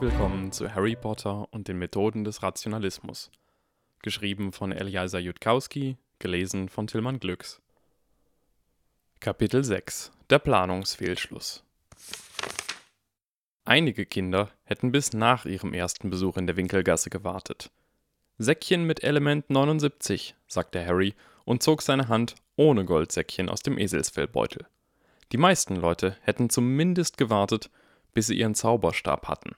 Willkommen zu Harry Potter und den Methoden des Rationalismus. Geschrieben von Eliasa Jutkowski, gelesen von Tillmann Glücks. Kapitel 6 Der Planungsfehlschluss Einige Kinder hätten bis nach ihrem ersten Besuch in der Winkelgasse gewartet. Säckchen mit Element 79, sagte Harry und zog seine Hand ohne Goldsäckchen aus dem Eselsfellbeutel. Die meisten Leute hätten zumindest gewartet, bis sie ihren Zauberstab hatten.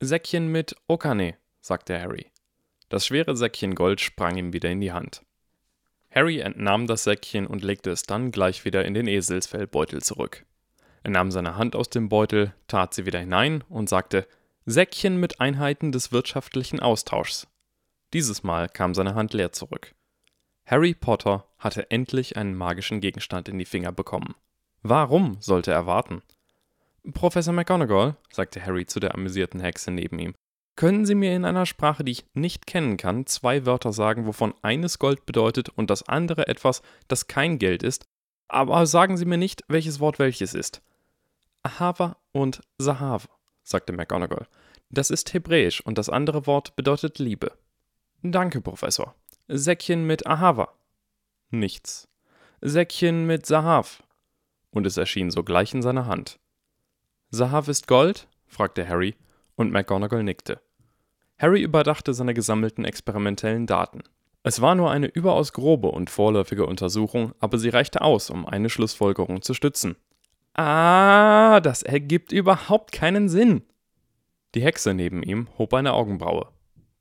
Säckchen mit Okane, sagte Harry. Das schwere Säckchen Gold sprang ihm wieder in die Hand. Harry entnahm das Säckchen und legte es dann gleich wieder in den Eselsfellbeutel zurück. Er nahm seine Hand aus dem Beutel, tat sie wieder hinein und sagte Säckchen mit Einheiten des wirtschaftlichen Austauschs. Dieses Mal kam seine Hand leer zurück. Harry Potter hatte endlich einen magischen Gegenstand in die Finger bekommen. Warum sollte er warten? Professor McGonagall, sagte Harry zu der amüsierten Hexe neben ihm, können Sie mir in einer Sprache, die ich nicht kennen kann, zwei Wörter sagen, wovon eines Gold bedeutet und das andere etwas, das kein Geld ist, aber sagen Sie mir nicht, welches Wort welches ist. Ahava und Sahav, sagte McGonagall. Das ist hebräisch und das andere Wort bedeutet Liebe. Danke, Professor. Säckchen mit Ahava. Nichts. Säckchen mit Sahav. Und es erschien sogleich in seiner Hand. Sahav ist Gold? fragte Harry, und McGonagall nickte. Harry überdachte seine gesammelten experimentellen Daten. Es war nur eine überaus grobe und vorläufige Untersuchung, aber sie reichte aus, um eine Schlussfolgerung zu stützen. Ah, das ergibt überhaupt keinen Sinn. Die Hexe neben ihm hob eine Augenbraue.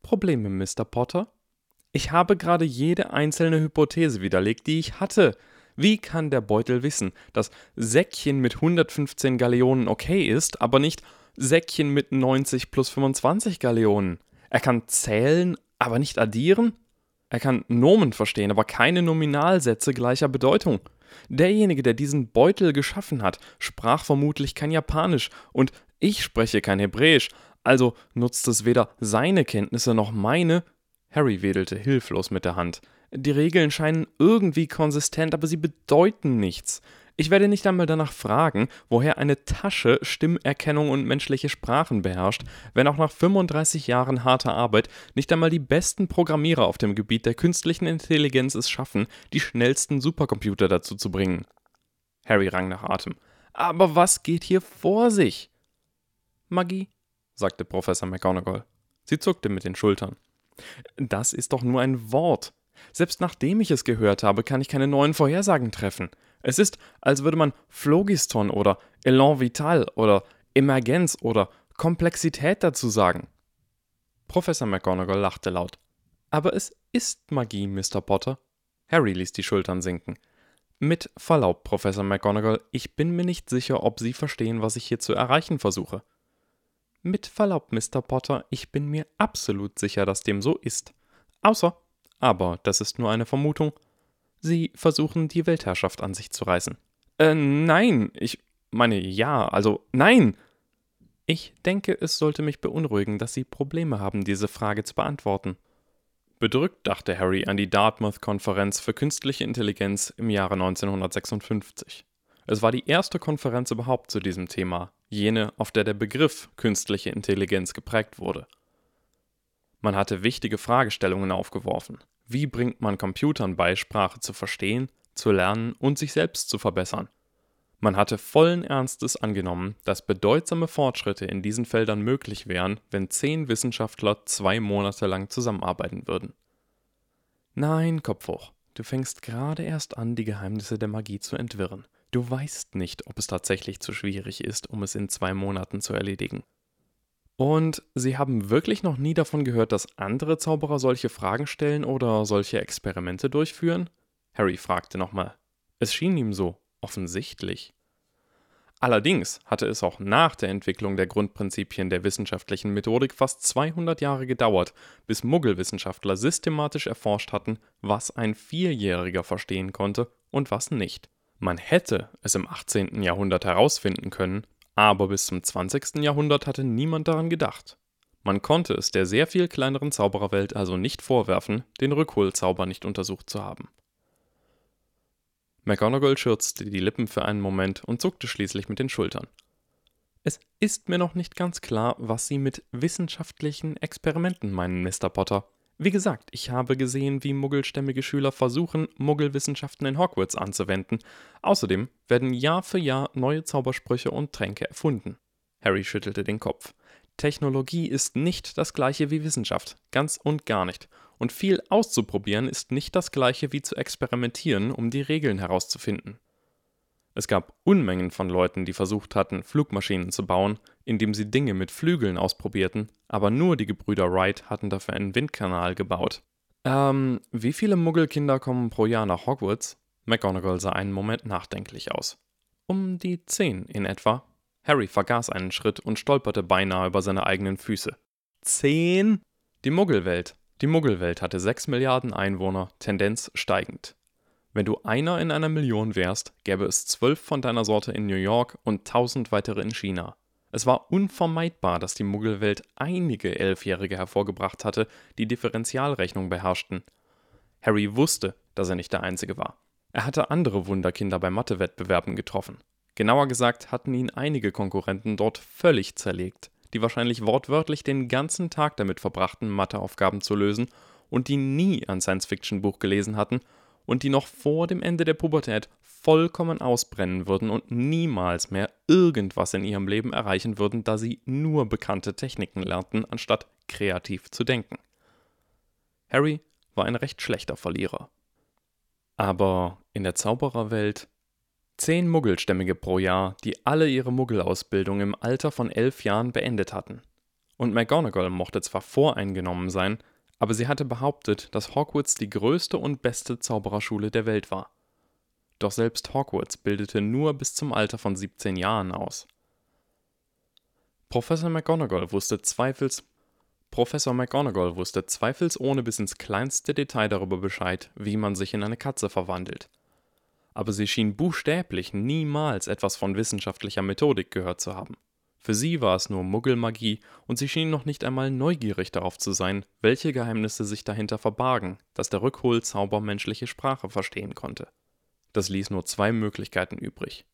Probleme, Mr. Potter? Ich habe gerade jede einzelne Hypothese widerlegt, die ich hatte. Wie kann der Beutel wissen, dass Säckchen mit 115 Galeonen okay ist, aber nicht Säckchen mit 90 plus 25 Galeonen? Er kann zählen, aber nicht addieren? Er kann Nomen verstehen, aber keine Nominalsätze gleicher Bedeutung. Derjenige, der diesen Beutel geschaffen hat, sprach vermutlich kein Japanisch und ich spreche kein Hebräisch, also nutzt es weder seine Kenntnisse noch meine. Harry wedelte hilflos mit der Hand. Die Regeln scheinen irgendwie konsistent, aber sie bedeuten nichts. Ich werde nicht einmal danach fragen, woher eine Tasche Stimmerkennung und menschliche Sprachen beherrscht, wenn auch nach 35 Jahren harter Arbeit nicht einmal die besten Programmierer auf dem Gebiet der künstlichen Intelligenz es schaffen, die schnellsten Supercomputer dazu zu bringen. Harry rang nach Atem. Aber was geht hier vor sich? Magie, sagte Professor McGonagall. Sie zuckte mit den Schultern. Das ist doch nur ein Wort. Selbst nachdem ich es gehört habe, kann ich keine neuen Vorhersagen treffen. Es ist, als würde man Phlogiston oder Elan Vital oder Emergenz oder Komplexität dazu sagen. Professor McGonagall lachte laut. Aber es ist Magie, Mr. Potter. Harry ließ die Schultern sinken. Mit Verlaub, Professor McGonagall, ich bin mir nicht sicher, ob Sie verstehen, was ich hier zu erreichen versuche. Mit Verlaub, Mr. Potter, ich bin mir absolut sicher, dass dem so ist. Außer, aber das ist nur eine Vermutung, Sie versuchen, die Weltherrschaft an sich zu reißen. Äh, nein, ich meine ja, also nein. Ich denke, es sollte mich beunruhigen, dass Sie Probleme haben, diese Frage zu beantworten. Bedrückt dachte Harry an die Dartmouth-Konferenz für künstliche Intelligenz im Jahre 1956. Es war die erste Konferenz überhaupt zu diesem Thema, jene, auf der der Begriff künstliche Intelligenz geprägt wurde. Man hatte wichtige Fragestellungen aufgeworfen. Wie bringt man Computern bei, Sprache zu verstehen, zu lernen und sich selbst zu verbessern? Man hatte vollen Ernstes angenommen, dass bedeutsame Fortschritte in diesen Feldern möglich wären, wenn zehn Wissenschaftler zwei Monate lang zusammenarbeiten würden. Nein, Kopf hoch, du fängst gerade erst an, die Geheimnisse der Magie zu entwirren. Du weißt nicht, ob es tatsächlich zu schwierig ist, um es in zwei Monaten zu erledigen. Und Sie haben wirklich noch nie davon gehört, dass andere Zauberer solche Fragen stellen oder solche Experimente durchführen? Harry fragte nochmal. Es schien ihm so offensichtlich. Allerdings hatte es auch nach der Entwicklung der Grundprinzipien der wissenschaftlichen Methodik fast 200 Jahre gedauert, bis Muggelwissenschaftler systematisch erforscht hatten, was ein Vierjähriger verstehen konnte und was nicht. Man hätte es im 18. Jahrhundert herausfinden können, aber bis zum 20. Jahrhundert hatte niemand daran gedacht. Man konnte es der sehr viel kleineren Zaubererwelt also nicht vorwerfen, den Rückholzauber nicht untersucht zu haben. McGonagall schürzte die Lippen für einen Moment und zuckte schließlich mit den Schultern. Es ist mir noch nicht ganz klar, was Sie mit wissenschaftlichen Experimenten meinen, Mr. Potter. Wie gesagt, ich habe gesehen, wie muggelstämmige Schüler versuchen, Muggelwissenschaften in Hogwarts anzuwenden. Außerdem werden Jahr für Jahr neue Zaubersprüche und Tränke erfunden. Harry schüttelte den Kopf. Technologie ist nicht das gleiche wie Wissenschaft, ganz und gar nicht. Und viel auszuprobieren ist nicht das gleiche wie zu experimentieren, um die Regeln herauszufinden. Es gab Unmengen von Leuten, die versucht hatten, Flugmaschinen zu bauen, indem sie Dinge mit Flügeln ausprobierten, aber nur die Gebrüder Wright hatten dafür einen Windkanal gebaut. Ähm, wie viele Muggelkinder kommen pro Jahr nach Hogwarts? McGonagall sah einen Moment nachdenklich aus. Um die zehn in etwa, Harry vergaß einen Schritt und stolperte beinahe über seine eigenen Füße. Zehn? Die Muggelwelt. Die Muggelwelt hatte sechs Milliarden Einwohner, Tendenz steigend. Wenn du einer in einer Million wärst, gäbe es zwölf von deiner Sorte in New York und tausend weitere in China. Es war unvermeidbar, dass die Muggelwelt einige Elfjährige hervorgebracht hatte, die Differentialrechnung beherrschten. Harry wusste, dass er nicht der Einzige war. Er hatte andere Wunderkinder bei Mathewettbewerben getroffen. Genauer gesagt hatten ihn einige Konkurrenten dort völlig zerlegt, die wahrscheinlich wortwörtlich den ganzen Tag damit verbrachten, Matheaufgaben zu lösen und die nie ein Science-Fiction-Buch gelesen hatten und die noch vor dem Ende der Pubertät vollkommen ausbrennen würden und niemals mehr irgendwas in ihrem Leben erreichen würden, da sie nur bekannte Techniken lernten, anstatt kreativ zu denken. Harry war ein recht schlechter Verlierer. Aber in der Zaubererwelt Zehn Muggelstämmige pro Jahr, die alle ihre Muggelausbildung im Alter von elf Jahren beendet hatten. Und McGonagall mochte zwar voreingenommen sein, aber sie hatte behauptet, dass Hogwarts die größte und beste Zaubererschule der Welt war. Doch selbst Hogwarts bildete nur bis zum Alter von 17 Jahren aus. Professor McGonagall wusste zweifels Professor McGonagall wusste zweifelsohne bis ins kleinste Detail darüber Bescheid, wie man sich in eine Katze verwandelt aber sie schien buchstäblich niemals etwas von wissenschaftlicher Methodik gehört zu haben. Für sie war es nur Muggelmagie und sie schien noch nicht einmal neugierig darauf zu sein, welche Geheimnisse sich dahinter verbargen, dass der Rückholzauber menschliche Sprache verstehen konnte. Das ließ nur zwei Möglichkeiten übrig.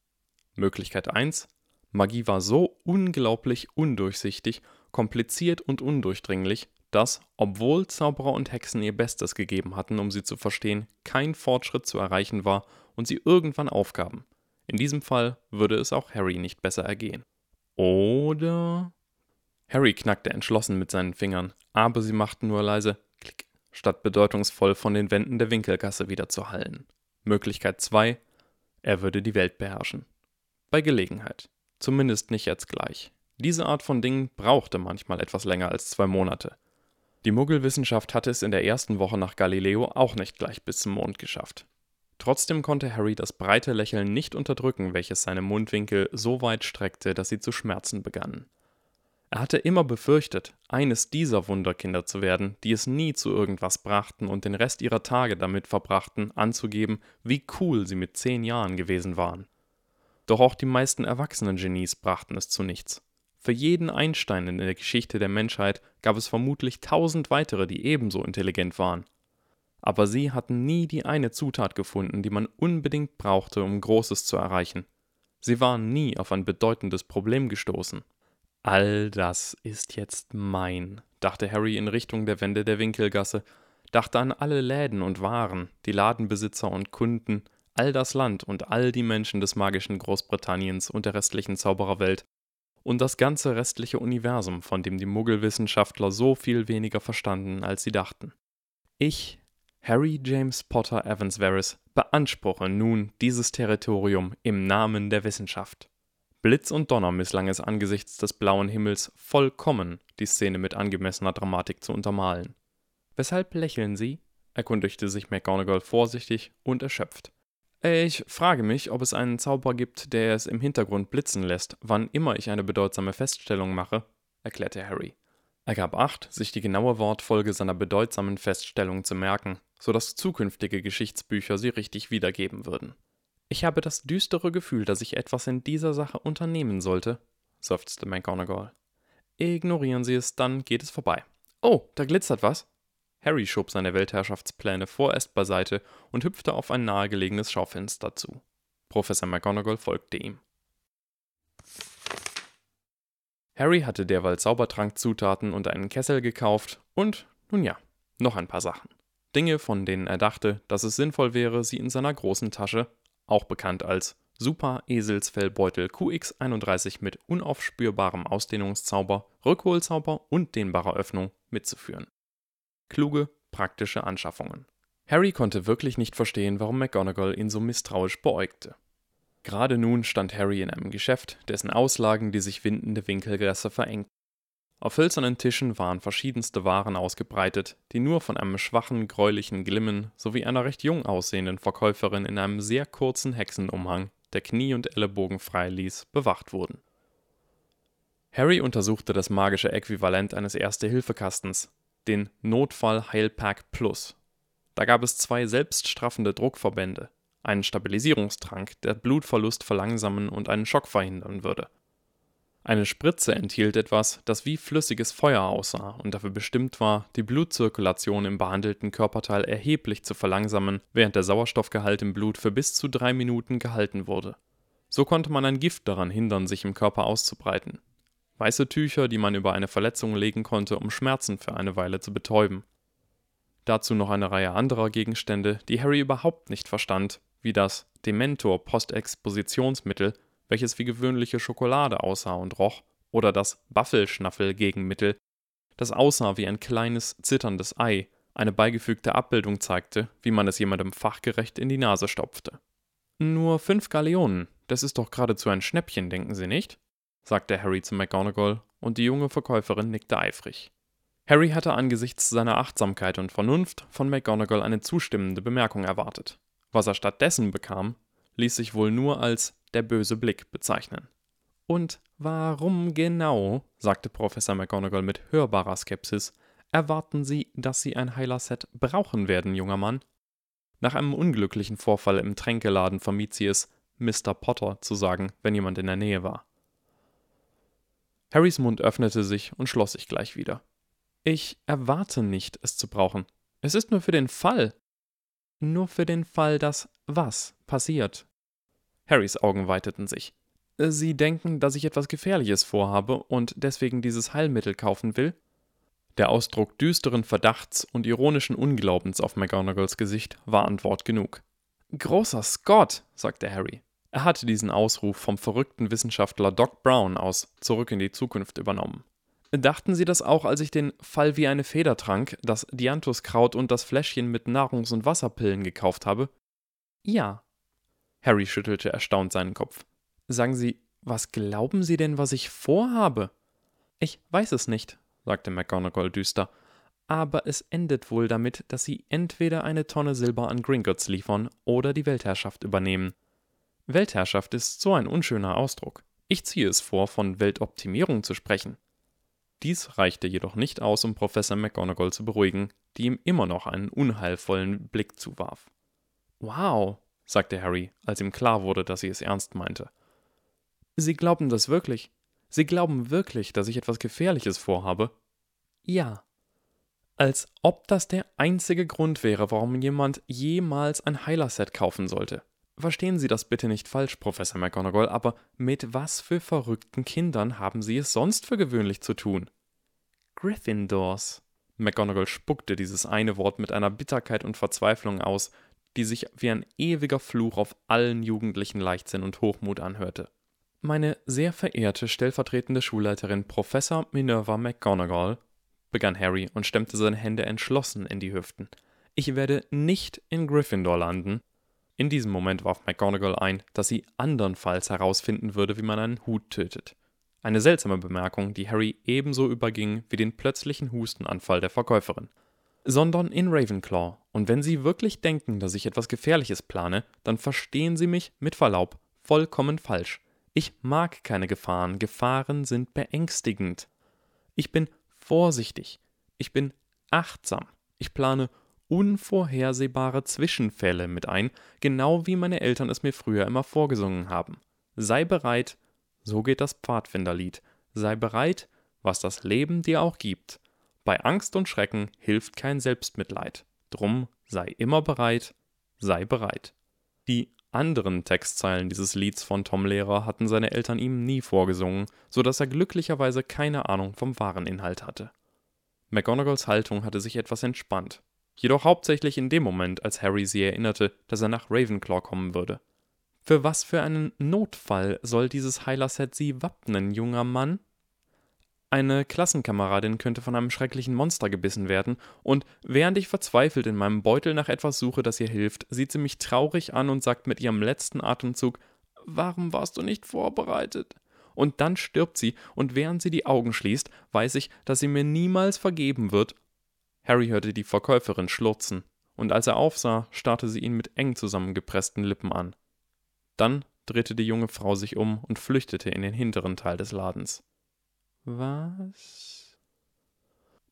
Möglichkeit 1: Magie war so unglaublich undurchsichtig, kompliziert und undurchdringlich, dass, obwohl Zauberer und Hexen ihr Bestes gegeben hatten, um sie zu verstehen, kein Fortschritt zu erreichen war und sie irgendwann aufgaben. In diesem Fall würde es auch Harry nicht besser ergehen. Oder. Harry knackte entschlossen mit seinen Fingern, aber sie machten nur leise Klick, statt bedeutungsvoll von den Wänden der Winkelgasse wieder zu hallen. Möglichkeit 2. Er würde die Welt beherrschen. Bei Gelegenheit. Zumindest nicht jetzt gleich. Diese Art von Dingen brauchte manchmal etwas länger als zwei Monate. Die Muggelwissenschaft hatte es in der ersten Woche nach Galileo auch nicht gleich bis zum Mond geschafft. Trotzdem konnte Harry das breite Lächeln nicht unterdrücken, welches seine Mundwinkel so weit streckte, dass sie zu schmerzen begannen. Er hatte immer befürchtet, eines dieser Wunderkinder zu werden, die es nie zu irgendwas brachten und den Rest ihrer Tage damit verbrachten, anzugeben, wie cool sie mit zehn Jahren gewesen waren. Doch auch die meisten erwachsenen Genies brachten es zu nichts. Für jeden Einstein in der Geschichte der Menschheit gab es vermutlich tausend weitere, die ebenso intelligent waren aber sie hatten nie die eine Zutat gefunden, die man unbedingt brauchte, um Großes zu erreichen. Sie waren nie auf ein bedeutendes Problem gestoßen. All das ist jetzt mein, dachte Harry in Richtung der Wände der Winkelgasse, dachte an alle Läden und Waren, die Ladenbesitzer und Kunden, all das Land und all die Menschen des magischen Großbritanniens und der restlichen Zaubererwelt und das ganze restliche Universum, von dem die Muggelwissenschaftler so viel weniger verstanden, als sie dachten. Ich Harry James Potter Evans Varys beanspruche nun dieses Territorium im Namen der Wissenschaft. Blitz und Donner misslang es angesichts des blauen Himmels vollkommen, die Szene mit angemessener Dramatik zu untermalen. Weshalb lächeln Sie? erkundigte sich McGonagall vorsichtig und erschöpft. Ich frage mich, ob es einen Zauber gibt, der es im Hintergrund blitzen lässt, wann immer ich eine bedeutsame Feststellung mache, erklärte Harry. Er gab acht, sich die genaue Wortfolge seiner bedeutsamen Feststellung zu merken, so dass zukünftige Geschichtsbücher sie richtig wiedergeben würden. Ich habe das düstere Gefühl, dass ich etwas in dieser Sache unternehmen sollte, seufzte McGonagall. Ignorieren Sie es, dann geht es vorbei. Oh, da glitzert was. Harry schob seine Weltherrschaftspläne vorerst beiseite und hüpfte auf ein nahegelegenes Schaufenster zu. Professor McGonagall folgte ihm. Harry hatte derweil Zaubertrankzutaten und einen Kessel gekauft und, nun ja, noch ein paar Sachen. Dinge, von denen er dachte, dass es sinnvoll wäre, sie in seiner großen Tasche, auch bekannt als Super Eselsfellbeutel QX31 mit unaufspürbarem Ausdehnungszauber, Rückholzauber und dehnbarer Öffnung mitzuführen. Kluge, praktische Anschaffungen. Harry konnte wirklich nicht verstehen, warum McGonagall ihn so misstrauisch beäugte. Gerade nun stand Harry in einem Geschäft, dessen Auslagen die sich windende Winkelgasse verengten. Auf hölzernen Tischen waren verschiedenste Waren ausgebreitet, die nur von einem schwachen, gräulichen Glimmen sowie einer recht jung aussehenden Verkäuferin in einem sehr kurzen Hexenumhang, der Knie und Ellenbogen frei ließ, bewacht wurden. Harry untersuchte das magische Äquivalent eines Erste-Hilfe-Kastens, den Notfall-Heilpack Plus. Da gab es zwei selbststraffende Druckverbände, einen Stabilisierungstrank, der Blutverlust verlangsamen und einen Schock verhindern würde. Eine Spritze enthielt etwas, das wie flüssiges Feuer aussah und dafür bestimmt war, die Blutzirkulation im behandelten Körperteil erheblich zu verlangsamen, während der Sauerstoffgehalt im Blut für bis zu drei Minuten gehalten wurde. So konnte man ein Gift daran hindern, sich im Körper auszubreiten. Weiße Tücher, die man über eine Verletzung legen konnte, um Schmerzen für eine Weile zu betäuben. Dazu noch eine Reihe anderer Gegenstände, die Harry überhaupt nicht verstand, wie das Dementor Postexpositionsmittel, welches wie gewöhnliche Schokolade aussah und roch, oder das Waffelschnaffel-Gegenmittel, das aussah wie ein kleines, zitterndes Ei, eine beigefügte Abbildung zeigte, wie man es jemandem fachgerecht in die Nase stopfte. Nur fünf Galeonen, das ist doch geradezu ein Schnäppchen, denken Sie nicht? sagte Harry zu McGonagall, und die junge Verkäuferin nickte eifrig. Harry hatte angesichts seiner Achtsamkeit und Vernunft von McGonagall eine zustimmende Bemerkung erwartet. Was er stattdessen bekam, ließ sich wohl nur als der böse Blick bezeichnen. Und warum genau, sagte Professor McGonagall mit hörbarer Skepsis, erwarten Sie, dass Sie ein Heilerset brauchen werden, junger Mann? Nach einem unglücklichen Vorfall im Tränkeladen vermied sie es, Mr. Potter zu sagen, wenn jemand in der Nähe war. Harrys Mund öffnete sich und schloss sich gleich wieder. Ich erwarte nicht, es zu brauchen. Es ist nur für den Fall, nur für den Fall, dass was passiert. Harrys Augen weiteten sich. Sie denken, dass ich etwas Gefährliches vorhabe und deswegen dieses Heilmittel kaufen will? Der Ausdruck düsteren Verdachts und ironischen Unglaubens auf McGonagalls Gesicht war Antwort genug. Großer Scott, sagte Harry. Er hatte diesen Ausruf vom verrückten Wissenschaftler Doc Brown aus Zurück in die Zukunft übernommen. Dachten Sie das auch, als ich den Fall wie eine Feder trank, das Dianthuskraut und das Fläschchen mit Nahrungs- und Wasserpillen gekauft habe? Ja. Harry schüttelte erstaunt seinen Kopf. Sagen Sie, was glauben Sie denn, was ich vorhabe? Ich weiß es nicht, sagte McGonagall düster. Aber es endet wohl damit, dass Sie entweder eine Tonne Silber an Gringotts liefern oder die Weltherrschaft übernehmen. Weltherrschaft ist so ein unschöner Ausdruck. Ich ziehe es vor, von Weltoptimierung zu sprechen. Dies reichte jedoch nicht aus, um Professor McGonagall zu beruhigen, die ihm immer noch einen unheilvollen Blick zuwarf. Wow, sagte Harry, als ihm klar wurde, dass sie es ernst meinte. Sie glauben das wirklich? Sie glauben wirklich, dass ich etwas Gefährliches vorhabe? Ja. Als ob das der einzige Grund wäre, warum jemand jemals ein Heilerset kaufen sollte. Verstehen Sie das bitte nicht falsch, Professor McGonagall, aber mit was für verrückten Kindern haben Sie es sonst für gewöhnlich zu tun? Gryffindors. McGonagall spuckte dieses eine Wort mit einer Bitterkeit und Verzweiflung aus, die sich wie ein ewiger Fluch auf allen jugendlichen Leichtsinn und Hochmut anhörte. Meine sehr verehrte stellvertretende Schulleiterin Professor Minerva McGonagall, begann Harry und stemmte seine Hände entschlossen in die Hüften. Ich werde nicht in Gryffindor landen, in diesem Moment warf McGonagall ein, dass sie andernfalls herausfinden würde, wie man einen Hut tötet. Eine seltsame Bemerkung, die Harry ebenso überging wie den plötzlichen Hustenanfall der Verkäuferin. Sondern in Ravenclaw, und wenn Sie wirklich denken, dass ich etwas Gefährliches plane, dann verstehen Sie mich, mit Verlaub, vollkommen falsch. Ich mag keine Gefahren, Gefahren sind beängstigend. Ich bin vorsichtig, ich bin achtsam, ich plane unvorhersehbare Zwischenfälle mit ein, genau wie meine Eltern es mir früher immer vorgesungen haben. Sei bereit, so geht das Pfadfinderlied, sei bereit, was das Leben dir auch gibt. Bei Angst und Schrecken hilft kein Selbstmitleid. Drum sei immer bereit, sei bereit. Die anderen Textzeilen dieses Lieds von Tom Lehrer hatten seine Eltern ihm nie vorgesungen, so dass er glücklicherweise keine Ahnung vom wahren Inhalt hatte. McGonagalls Haltung hatte sich etwas entspannt, jedoch hauptsächlich in dem Moment, als Harry sie erinnerte, dass er nach Ravenclaw kommen würde. Für was für einen Notfall soll dieses Heilerset sie wappnen, junger Mann? Eine Klassenkameradin könnte von einem schrecklichen Monster gebissen werden, und während ich verzweifelt in meinem Beutel nach etwas suche, das ihr hilft, sieht sie mich traurig an und sagt mit ihrem letzten Atemzug Warum warst du nicht vorbereitet? Und dann stirbt sie, und während sie die Augen schließt, weiß ich, dass sie mir niemals vergeben wird. Harry hörte die Verkäuferin schlurzen, und als er aufsah, starrte sie ihn mit eng zusammengepressten Lippen an. Dann drehte die junge Frau sich um und flüchtete in den hinteren Teil des Ladens. Was?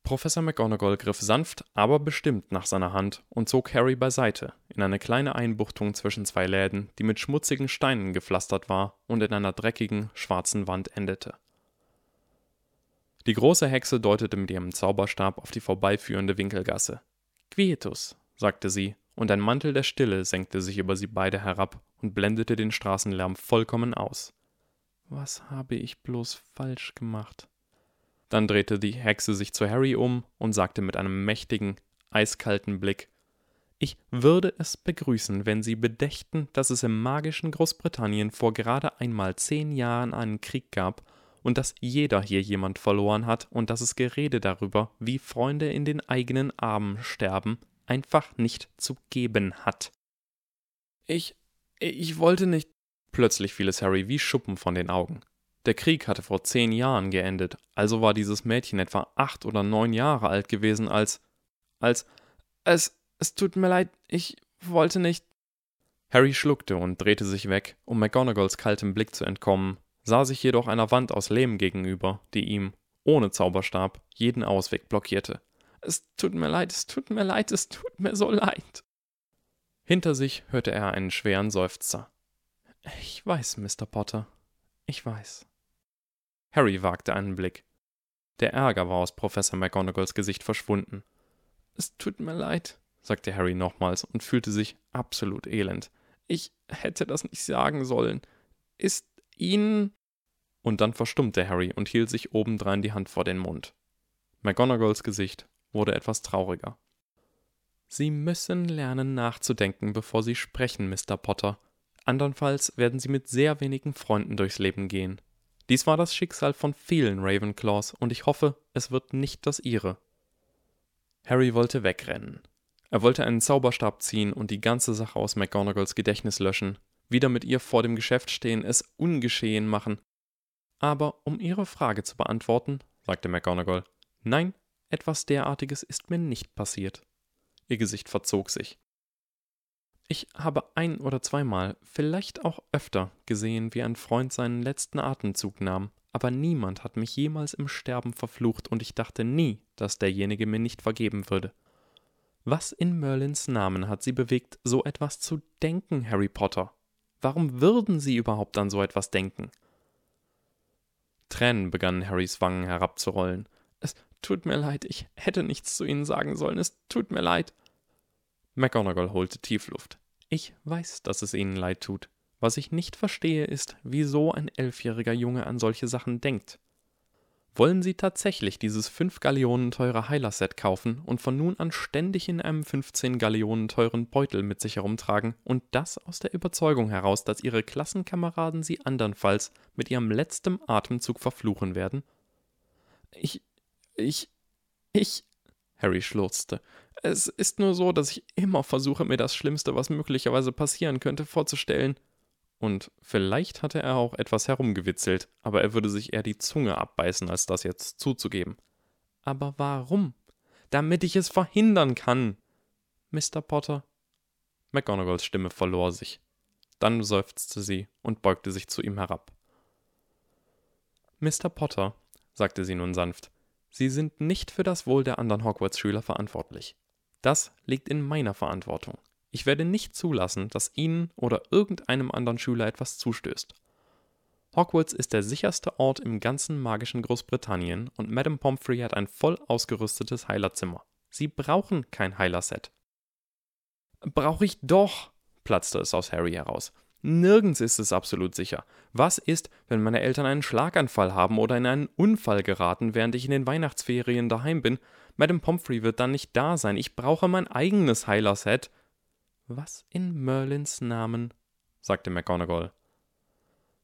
Professor McGonagall griff sanft, aber bestimmt nach seiner Hand und zog Harry beiseite, in eine kleine Einbuchtung zwischen zwei Läden, die mit schmutzigen Steinen gepflastert war und in einer dreckigen, schwarzen Wand endete. Die große Hexe deutete mit ihrem Zauberstab auf die vorbeiführende Winkelgasse. Quietus, sagte sie, und ein Mantel der Stille senkte sich über sie beide herab und blendete den Straßenlärm vollkommen aus. Was habe ich bloß falsch gemacht? Dann drehte die Hexe sich zu Harry um und sagte mit einem mächtigen, eiskalten Blick Ich würde es begrüßen, wenn Sie bedächten, dass es im magischen Großbritannien vor gerade einmal zehn Jahren einen Krieg gab und dass jeder hier jemand verloren hat und dass es Gerede darüber, wie Freunde in den eigenen Armen sterben, einfach nicht zu geben hat. Ich. ich wollte nicht. Plötzlich fiel es Harry wie Schuppen von den Augen. Der Krieg hatte vor zehn Jahren geendet, also war dieses Mädchen etwa acht oder neun Jahre alt gewesen, als. als. Es. es tut mir leid, ich wollte nicht. Harry schluckte und drehte sich weg, um McGonagalls kaltem Blick zu entkommen, sah sich jedoch einer Wand aus Lehm gegenüber, die ihm, ohne Zauberstab, jeden Ausweg blockierte. Es tut mir leid, es tut mir leid, es tut mir so leid. Hinter sich hörte er einen schweren Seufzer. Ich weiß, Mr. Potter. Ich weiß. Harry wagte einen Blick. Der Ärger war aus Professor McGonagalls Gesicht verschwunden. Es tut mir leid, sagte Harry nochmals und fühlte sich absolut elend. Ich hätte das nicht sagen sollen. Ist Ihnen. Und dann verstummte Harry und hielt sich obendrein die Hand vor den Mund. McGonagalls Gesicht wurde etwas trauriger. Sie müssen lernen nachzudenken, bevor Sie sprechen, Mr. Potter. Andernfalls werden Sie mit sehr wenigen Freunden durchs Leben gehen. Dies war das Schicksal von vielen Ravenclaws und ich hoffe, es wird nicht das Ihre. Harry wollte wegrennen. Er wollte einen Zauberstab ziehen und die ganze Sache aus McGonagalls Gedächtnis löschen, wieder mit ihr vor dem Geschäft stehen, es ungeschehen machen. Aber um Ihre Frage zu beantworten, sagte McGonagall, nein, etwas derartiges ist mir nicht passiert. Ihr Gesicht verzog sich. Ich habe ein oder zweimal, vielleicht auch öfter, gesehen, wie ein Freund seinen letzten Atemzug nahm, aber niemand hat mich jemals im Sterben verflucht und ich dachte nie, dass derjenige mir nicht vergeben würde. Was in Merlins Namen hat Sie bewegt, so etwas zu denken, Harry Potter? Warum würden Sie überhaupt an so etwas denken? Tränen begannen Harrys Wangen herabzurollen. Es Tut mir leid, ich hätte nichts zu Ihnen sagen sollen. Es tut mir leid. McGonagall holte Tiefluft. Ich weiß, dass es Ihnen leid tut. Was ich nicht verstehe, ist, wieso ein elfjähriger Junge an solche Sachen denkt. Wollen Sie tatsächlich dieses 5 Gallionen teure Heiler-Set kaufen und von nun an ständig in einem 15 Gallionen teuren Beutel mit sich herumtragen und das aus der Überzeugung heraus, dass Ihre Klassenkameraden Sie andernfalls mit Ihrem letzten Atemzug verfluchen werden? Ich, ich. Ich. Harry schlurzte. Es ist nur so, dass ich immer versuche, mir das Schlimmste, was möglicherweise passieren könnte, vorzustellen. Und vielleicht hatte er auch etwas herumgewitzelt, aber er würde sich eher die Zunge abbeißen, als das jetzt zuzugeben. Aber warum? Damit ich es verhindern kann. Mr. Potter. McGonagalls Stimme verlor sich. Dann seufzte sie und beugte sich zu ihm herab. Mr. Potter, sagte sie nun sanft, Sie sind nicht für das Wohl der anderen Hogwarts-Schüler verantwortlich. Das liegt in meiner Verantwortung. Ich werde nicht zulassen, dass Ihnen oder irgendeinem anderen Schüler etwas zustößt. Hogwarts ist der sicherste Ort im ganzen magischen Großbritannien und Madame Pomfrey hat ein voll ausgerüstetes Heilerzimmer. Sie brauchen kein Heilerset. Brauche ich doch, platzte es aus Harry heraus. Nirgends ist es absolut sicher. Was ist, wenn meine Eltern einen Schlaganfall haben oder in einen Unfall geraten, während ich in den Weihnachtsferien daheim bin? Madame Pomfrey wird dann nicht da sein. Ich brauche mein eigenes Heiler-Set. Was in Merlins Namen? sagte McGonagall.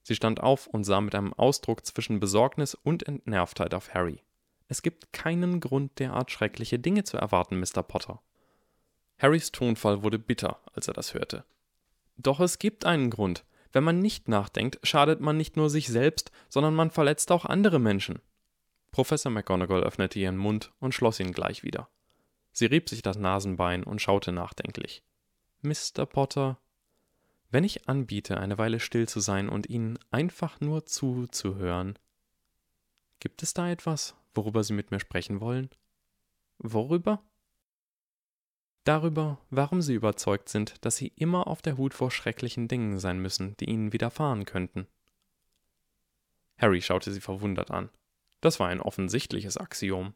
Sie stand auf und sah mit einem Ausdruck zwischen Besorgnis und Entnervtheit auf Harry. Es gibt keinen Grund, derart schreckliche Dinge zu erwarten, Mr. Potter. Harrys Tonfall wurde bitter, als er das hörte. Doch es gibt einen Grund. Wenn man nicht nachdenkt, schadet man nicht nur sich selbst, sondern man verletzt auch andere Menschen. Professor McGonagall öffnete ihren Mund und schloss ihn gleich wieder. Sie rieb sich das Nasenbein und schaute nachdenklich. Mr. Potter, wenn ich anbiete, eine Weile still zu sein und Ihnen einfach nur zuzuhören, gibt es da etwas, worüber Sie mit mir sprechen wollen? Worüber? Darüber, warum Sie überzeugt sind, dass Sie immer auf der Hut vor schrecklichen Dingen sein müssen, die Ihnen widerfahren könnten. Harry schaute sie verwundert an. Das war ein offensichtliches Axiom.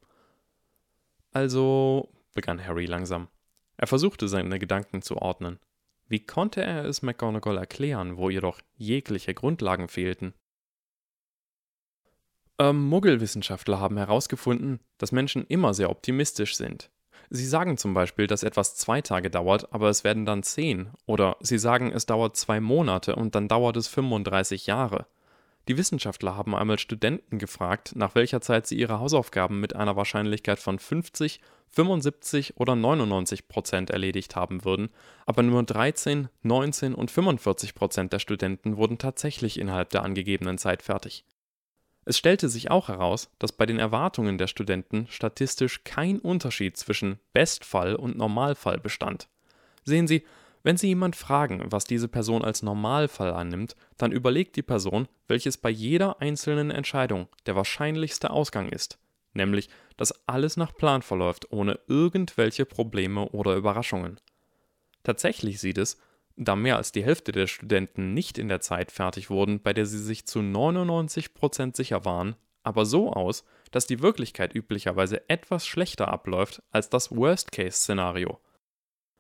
Also, begann Harry langsam. Er versuchte seine Gedanken zu ordnen. Wie konnte er es McGonagall erklären, wo ihr doch jegliche Grundlagen fehlten? Ähm, Muggelwissenschaftler haben herausgefunden, dass Menschen immer sehr optimistisch sind. Sie sagen zum Beispiel, dass etwas zwei Tage dauert, aber es werden dann zehn. Oder sie sagen, es dauert zwei Monate und dann dauert es 35 Jahre. Die Wissenschaftler haben einmal Studenten gefragt, nach welcher Zeit sie ihre Hausaufgaben mit einer Wahrscheinlichkeit von 50, 75 oder 99 Prozent erledigt haben würden, aber nur 13, 19 und 45 Prozent der Studenten wurden tatsächlich innerhalb der angegebenen Zeit fertig. Es stellte sich auch heraus, dass bei den Erwartungen der Studenten statistisch kein Unterschied zwischen Bestfall und Normalfall bestand. Sehen Sie, wenn Sie jemand fragen, was diese Person als Normalfall annimmt, dann überlegt die Person, welches bei jeder einzelnen Entscheidung der wahrscheinlichste Ausgang ist, nämlich, dass alles nach Plan verläuft, ohne irgendwelche Probleme oder Überraschungen. Tatsächlich sieht es, da mehr als die Hälfte der Studenten nicht in der Zeit fertig wurden, bei der sie sich zu 99% sicher waren, aber so aus, dass die Wirklichkeit üblicherweise etwas schlechter abläuft als das Worst-Case-Szenario.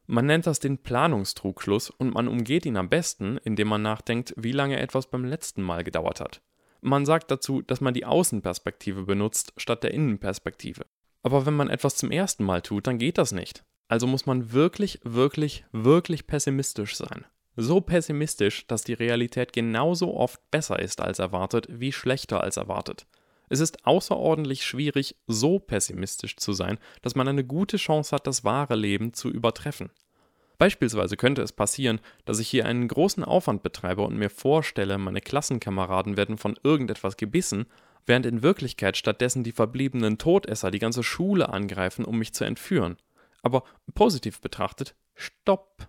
Man nennt das den Planungstrugschluss und man umgeht ihn am besten, indem man nachdenkt, wie lange etwas beim letzten Mal gedauert hat. Man sagt dazu, dass man die Außenperspektive benutzt statt der Innenperspektive. Aber wenn man etwas zum ersten Mal tut, dann geht das nicht. Also muss man wirklich, wirklich, wirklich pessimistisch sein. So pessimistisch, dass die Realität genauso oft besser ist als erwartet wie schlechter als erwartet. Es ist außerordentlich schwierig, so pessimistisch zu sein, dass man eine gute Chance hat, das wahre Leben zu übertreffen. Beispielsweise könnte es passieren, dass ich hier einen großen Aufwand betreibe und mir vorstelle, meine Klassenkameraden werden von irgendetwas gebissen, während in Wirklichkeit stattdessen die verbliebenen Todesser die ganze Schule angreifen, um mich zu entführen. Aber positiv betrachtet, stopp,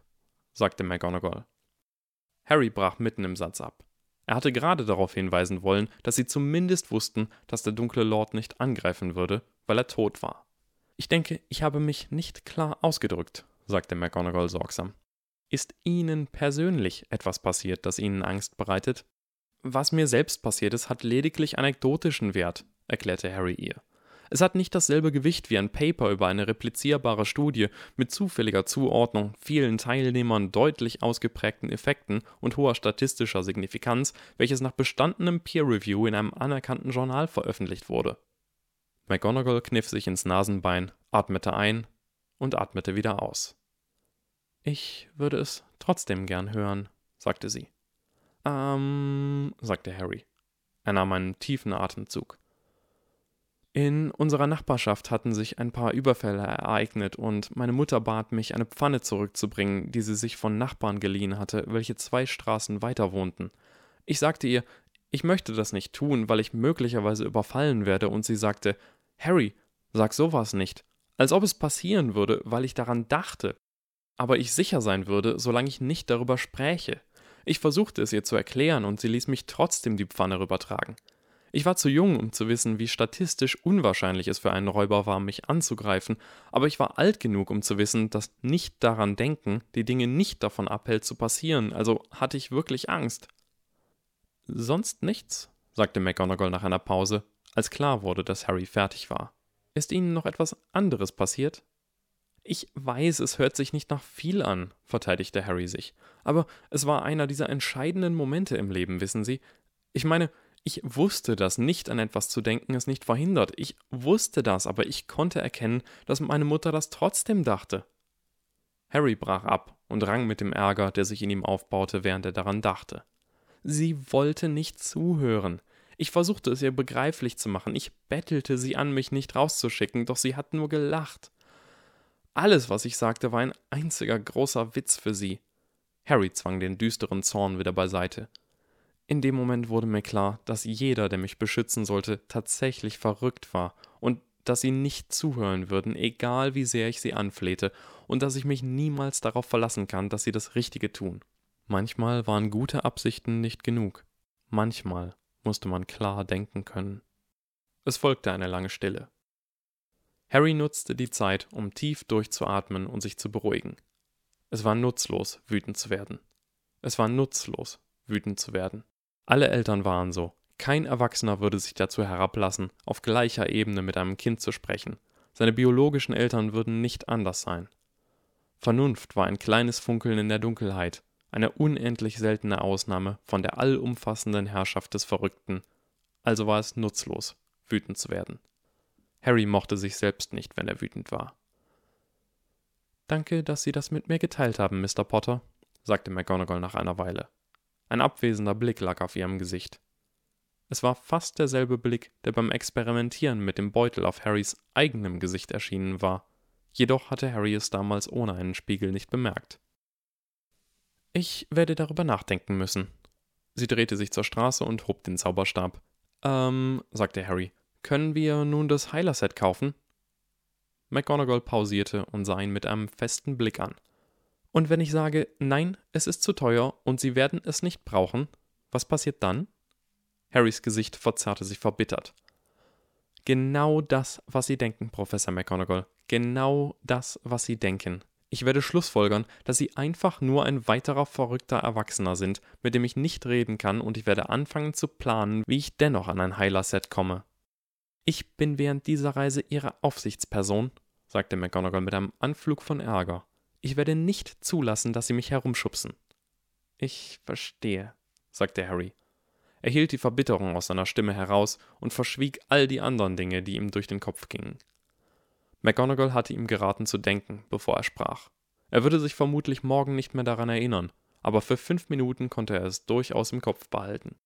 sagte McGonagall. Harry brach mitten im Satz ab. Er hatte gerade darauf hinweisen wollen, dass sie zumindest wussten, dass der dunkle Lord nicht angreifen würde, weil er tot war. Ich denke, ich habe mich nicht klar ausgedrückt, sagte McGonagall sorgsam. Ist Ihnen persönlich etwas passiert, das Ihnen Angst bereitet? Was mir selbst passiert ist, hat lediglich anekdotischen Wert, erklärte Harry ihr. Es hat nicht dasselbe Gewicht wie ein Paper über eine replizierbare Studie mit zufälliger Zuordnung, vielen Teilnehmern, deutlich ausgeprägten Effekten und hoher statistischer Signifikanz, welches nach bestandenem Peer Review in einem anerkannten Journal veröffentlicht wurde. McGonagall kniff sich ins Nasenbein, atmete ein und atmete wieder aus. Ich würde es trotzdem gern hören, sagte sie. Ähm, sagte Harry. Er nahm einen tiefen Atemzug. In unserer Nachbarschaft hatten sich ein paar Überfälle ereignet und meine Mutter bat mich, eine Pfanne zurückzubringen, die sie sich von Nachbarn geliehen hatte, welche zwei Straßen weiter wohnten. Ich sagte ihr, ich möchte das nicht tun, weil ich möglicherweise überfallen werde, und sie sagte, Harry, sag sowas nicht, als ob es passieren würde, weil ich daran dachte, aber ich sicher sein würde, solange ich nicht darüber spräche. Ich versuchte es ihr zu erklären, und sie ließ mich trotzdem die Pfanne rübertragen. Ich war zu jung, um zu wissen, wie statistisch unwahrscheinlich es für einen Räuber war, mich anzugreifen, aber ich war alt genug, um zu wissen, dass nicht daran denken die Dinge nicht davon abhält zu passieren, also hatte ich wirklich Angst. Sonst nichts, sagte McGonagall nach einer Pause, als klar wurde, dass Harry fertig war. Ist Ihnen noch etwas anderes passiert? Ich weiß, es hört sich nicht nach viel an, verteidigte Harry sich. Aber es war einer dieser entscheidenden Momente im Leben, wissen Sie. Ich meine, ich wusste, dass nicht an etwas zu denken es nicht verhindert. Ich wusste das, aber ich konnte erkennen, dass meine Mutter das trotzdem dachte. Harry brach ab und rang mit dem Ärger, der sich in ihm aufbaute, während er daran dachte. Sie wollte nicht zuhören. Ich versuchte es ihr begreiflich zu machen, ich bettelte sie an, mich nicht rauszuschicken, doch sie hat nur gelacht. Alles, was ich sagte, war ein einziger großer Witz für sie. Harry zwang den düsteren Zorn wieder beiseite. In dem Moment wurde mir klar, dass jeder, der mich beschützen sollte, tatsächlich verrückt war und dass sie nicht zuhören würden, egal wie sehr ich sie anflehte, und dass ich mich niemals darauf verlassen kann, dass sie das Richtige tun. Manchmal waren gute Absichten nicht genug. Manchmal musste man klar denken können. Es folgte eine lange Stille. Harry nutzte die Zeit, um tief durchzuatmen und sich zu beruhigen. Es war nutzlos, wütend zu werden. Es war nutzlos, wütend zu werden. Alle Eltern waren so. Kein Erwachsener würde sich dazu herablassen, auf gleicher Ebene mit einem Kind zu sprechen. Seine biologischen Eltern würden nicht anders sein. Vernunft war ein kleines Funkeln in der Dunkelheit, eine unendlich seltene Ausnahme von der allumfassenden Herrschaft des Verrückten, also war es nutzlos, wütend zu werden. Harry mochte sich selbst nicht, wenn er wütend war. Danke, dass Sie das mit mir geteilt haben, Mr. Potter, sagte McGonagall nach einer Weile. Ein abwesender Blick lag auf ihrem Gesicht. Es war fast derselbe Blick, der beim Experimentieren mit dem Beutel auf Harrys eigenem Gesicht erschienen war, jedoch hatte Harry es damals ohne einen Spiegel nicht bemerkt. Ich werde darüber nachdenken müssen. Sie drehte sich zur Straße und hob den Zauberstab. Ähm, sagte Harry, können wir nun das Heiler-Set kaufen? McGonagall pausierte und sah ihn mit einem festen Blick an. Und wenn ich sage, nein, es ist zu teuer und Sie werden es nicht brauchen, was passiert dann? Harrys Gesicht verzerrte sich verbittert. Genau das, was Sie denken, Professor McGonagall. Genau das, was Sie denken. Ich werde schlussfolgern, dass Sie einfach nur ein weiterer verrückter Erwachsener sind, mit dem ich nicht reden kann, und ich werde anfangen zu planen, wie ich dennoch an ein Heiler-Set komme. Ich bin während dieser Reise Ihre Aufsichtsperson, sagte McGonagall mit einem Anflug von Ärger. Ich werde nicht zulassen, dass Sie mich herumschubsen. Ich verstehe, sagte Harry. Er hielt die Verbitterung aus seiner Stimme heraus und verschwieg all die anderen Dinge, die ihm durch den Kopf gingen. McGonagall hatte ihm geraten zu denken, bevor er sprach. Er würde sich vermutlich morgen nicht mehr daran erinnern, aber für fünf Minuten konnte er es durchaus im Kopf behalten.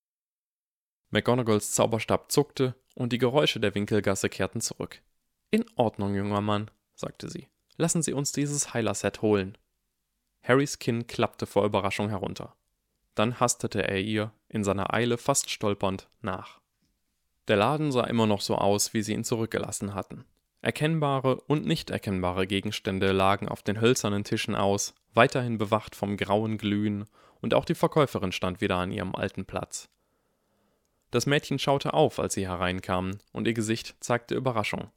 McGonagalls Zauberstab zuckte und die Geräusche der Winkelgasse kehrten zurück. In Ordnung, junger Mann, sagte sie. Lassen Sie uns dieses Heiler-Set holen. Harrys Kinn klappte vor Überraschung herunter. Dann hastete er ihr, in seiner Eile fast stolpernd, nach. Der Laden sah immer noch so aus, wie sie ihn zurückgelassen hatten. Erkennbare und nicht erkennbare Gegenstände lagen auf den hölzernen Tischen aus, weiterhin bewacht vom grauen Glühen, und auch die Verkäuferin stand wieder an ihrem alten Platz. Das Mädchen schaute auf, als sie hereinkamen, und ihr Gesicht zeigte Überraschung.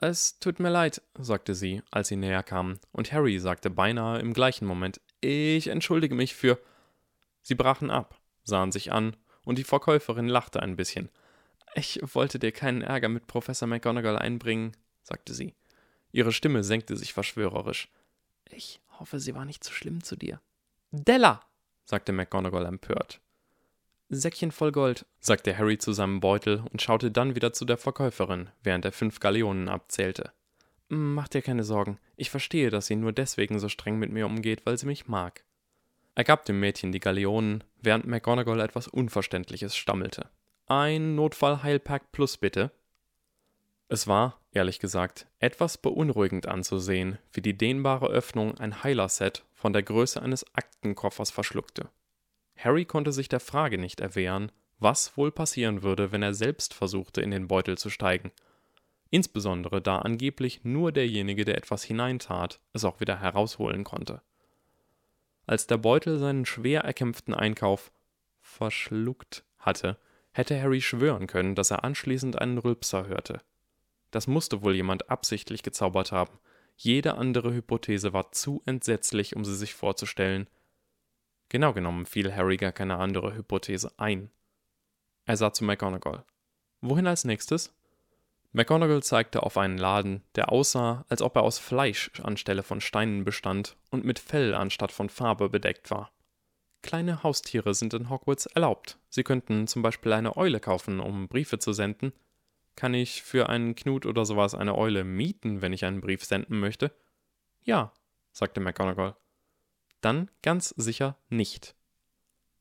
Es tut mir leid, sagte sie, als sie näher kamen, und Harry sagte beinahe im gleichen Moment Ich entschuldige mich für. Sie brachen ab, sahen sich an, und die Verkäuferin lachte ein bisschen. Ich wollte dir keinen Ärger mit Professor McGonagall einbringen, sagte sie. Ihre Stimme senkte sich verschwörerisch. Ich hoffe, sie war nicht zu so schlimm zu dir. Della, sagte McGonagall empört. Säckchen voll Gold, sagte Harry zu seinem Beutel und schaute dann wieder zu der Verkäuferin, während er fünf Galeonen abzählte. Mach dir keine Sorgen, ich verstehe, dass sie nur deswegen so streng mit mir umgeht, weil sie mich mag. Er gab dem Mädchen die Galeonen, während McGonagall etwas Unverständliches stammelte. Ein Notfallheilpack plus bitte, es war, ehrlich gesagt, etwas beunruhigend anzusehen, wie die dehnbare Öffnung ein Heiler-Set von der Größe eines Aktenkoffers verschluckte. Harry konnte sich der Frage nicht erwehren, was wohl passieren würde, wenn er selbst versuchte, in den Beutel zu steigen. Insbesondere da angeblich nur derjenige, der etwas hineintat, es auch wieder herausholen konnte. Als der Beutel seinen schwer erkämpften Einkauf verschluckt hatte, hätte Harry schwören können, dass er anschließend einen Rülpser hörte. Das musste wohl jemand absichtlich gezaubert haben. Jede andere Hypothese war zu entsetzlich, um sie sich vorzustellen. Genau genommen fiel Harry gar keine andere Hypothese ein. Er sah zu McGonagall. Wohin als nächstes? McGonagall zeigte auf einen Laden, der aussah, als ob er aus Fleisch anstelle von Steinen bestand und mit Fell anstatt von Farbe bedeckt war. Kleine Haustiere sind in Hogwarts erlaubt. Sie könnten zum Beispiel eine Eule kaufen, um Briefe zu senden. Kann ich für einen Knut oder sowas eine Eule mieten, wenn ich einen Brief senden möchte? Ja, sagte McGonagall. Dann ganz sicher nicht.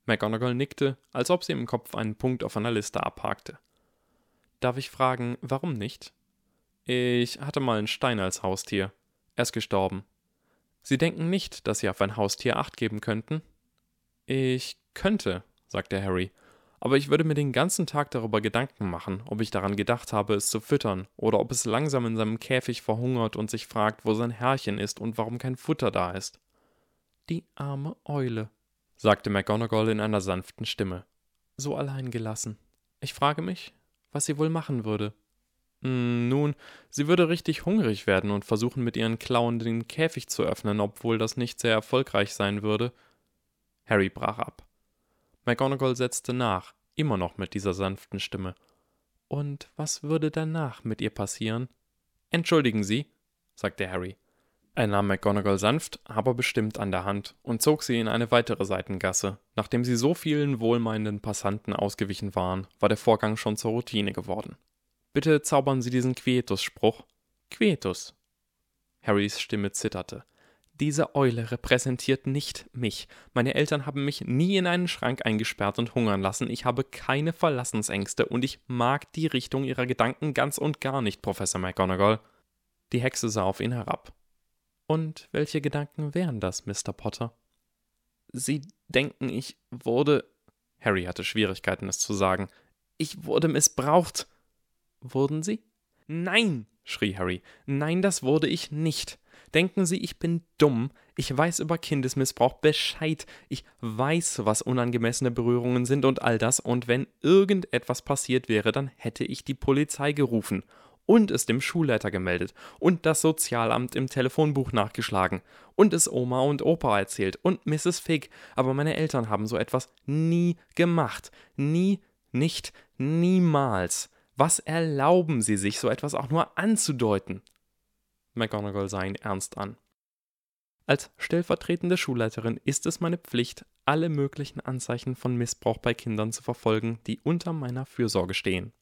McGonagall nickte, als ob sie im Kopf einen Punkt auf einer Liste abhakte. Darf ich fragen, warum nicht? Ich hatte mal einen Stein als Haustier. Er ist gestorben. Sie denken nicht, dass Sie auf ein Haustier acht geben könnten? Ich könnte, sagte Harry, aber ich würde mir den ganzen Tag darüber Gedanken machen, ob ich daran gedacht habe, es zu füttern, oder ob es langsam in seinem Käfig verhungert und sich fragt, wo sein Herrchen ist und warum kein Futter da ist. Die arme Eule, sagte McGonagall in einer sanften Stimme. So allein gelassen. Ich frage mich, was sie wohl machen würde. Hm, nun, sie würde richtig hungrig werden und versuchen, mit ihren Klauen den Käfig zu öffnen, obwohl das nicht sehr erfolgreich sein würde. Harry brach ab. McGonagall setzte nach, immer noch mit dieser sanften Stimme. Und was würde danach mit ihr passieren? Entschuldigen Sie, sagte Harry. Er nahm McGonagall sanft, aber bestimmt an der Hand und zog sie in eine weitere Seitengasse. Nachdem sie so vielen wohlmeinenden Passanten ausgewichen waren, war der Vorgang schon zur Routine geworden. Bitte zaubern Sie diesen Quietus-Spruch. Quietus. Harrys Stimme zitterte. Diese Eule repräsentiert nicht mich. Meine Eltern haben mich nie in einen Schrank eingesperrt und hungern lassen. Ich habe keine Verlassensängste und ich mag die Richtung ihrer Gedanken ganz und gar nicht, Professor McGonagall. Die Hexe sah auf ihn herab. Und welche Gedanken wären das, Mr. Potter? Sie denken, ich wurde. Harry hatte Schwierigkeiten, es zu sagen. Ich wurde missbraucht. Wurden Sie? Nein, schrie Harry. Nein, das wurde ich nicht. Denken Sie, ich bin dumm. Ich weiß über Kindesmissbrauch Bescheid. Ich weiß, was unangemessene Berührungen sind und all das. Und wenn irgendetwas passiert wäre, dann hätte ich die Polizei gerufen und es dem Schulleiter gemeldet und das Sozialamt im Telefonbuch nachgeschlagen und es Oma und Opa erzählt und Mrs. Fig, aber meine Eltern haben so etwas nie gemacht. Nie, nicht, niemals. Was erlauben Sie sich, so etwas auch nur anzudeuten? McGonagall sah ihn ernst an. Als stellvertretende Schulleiterin ist es meine Pflicht, alle möglichen Anzeichen von Missbrauch bei Kindern zu verfolgen, die unter meiner Fürsorge stehen.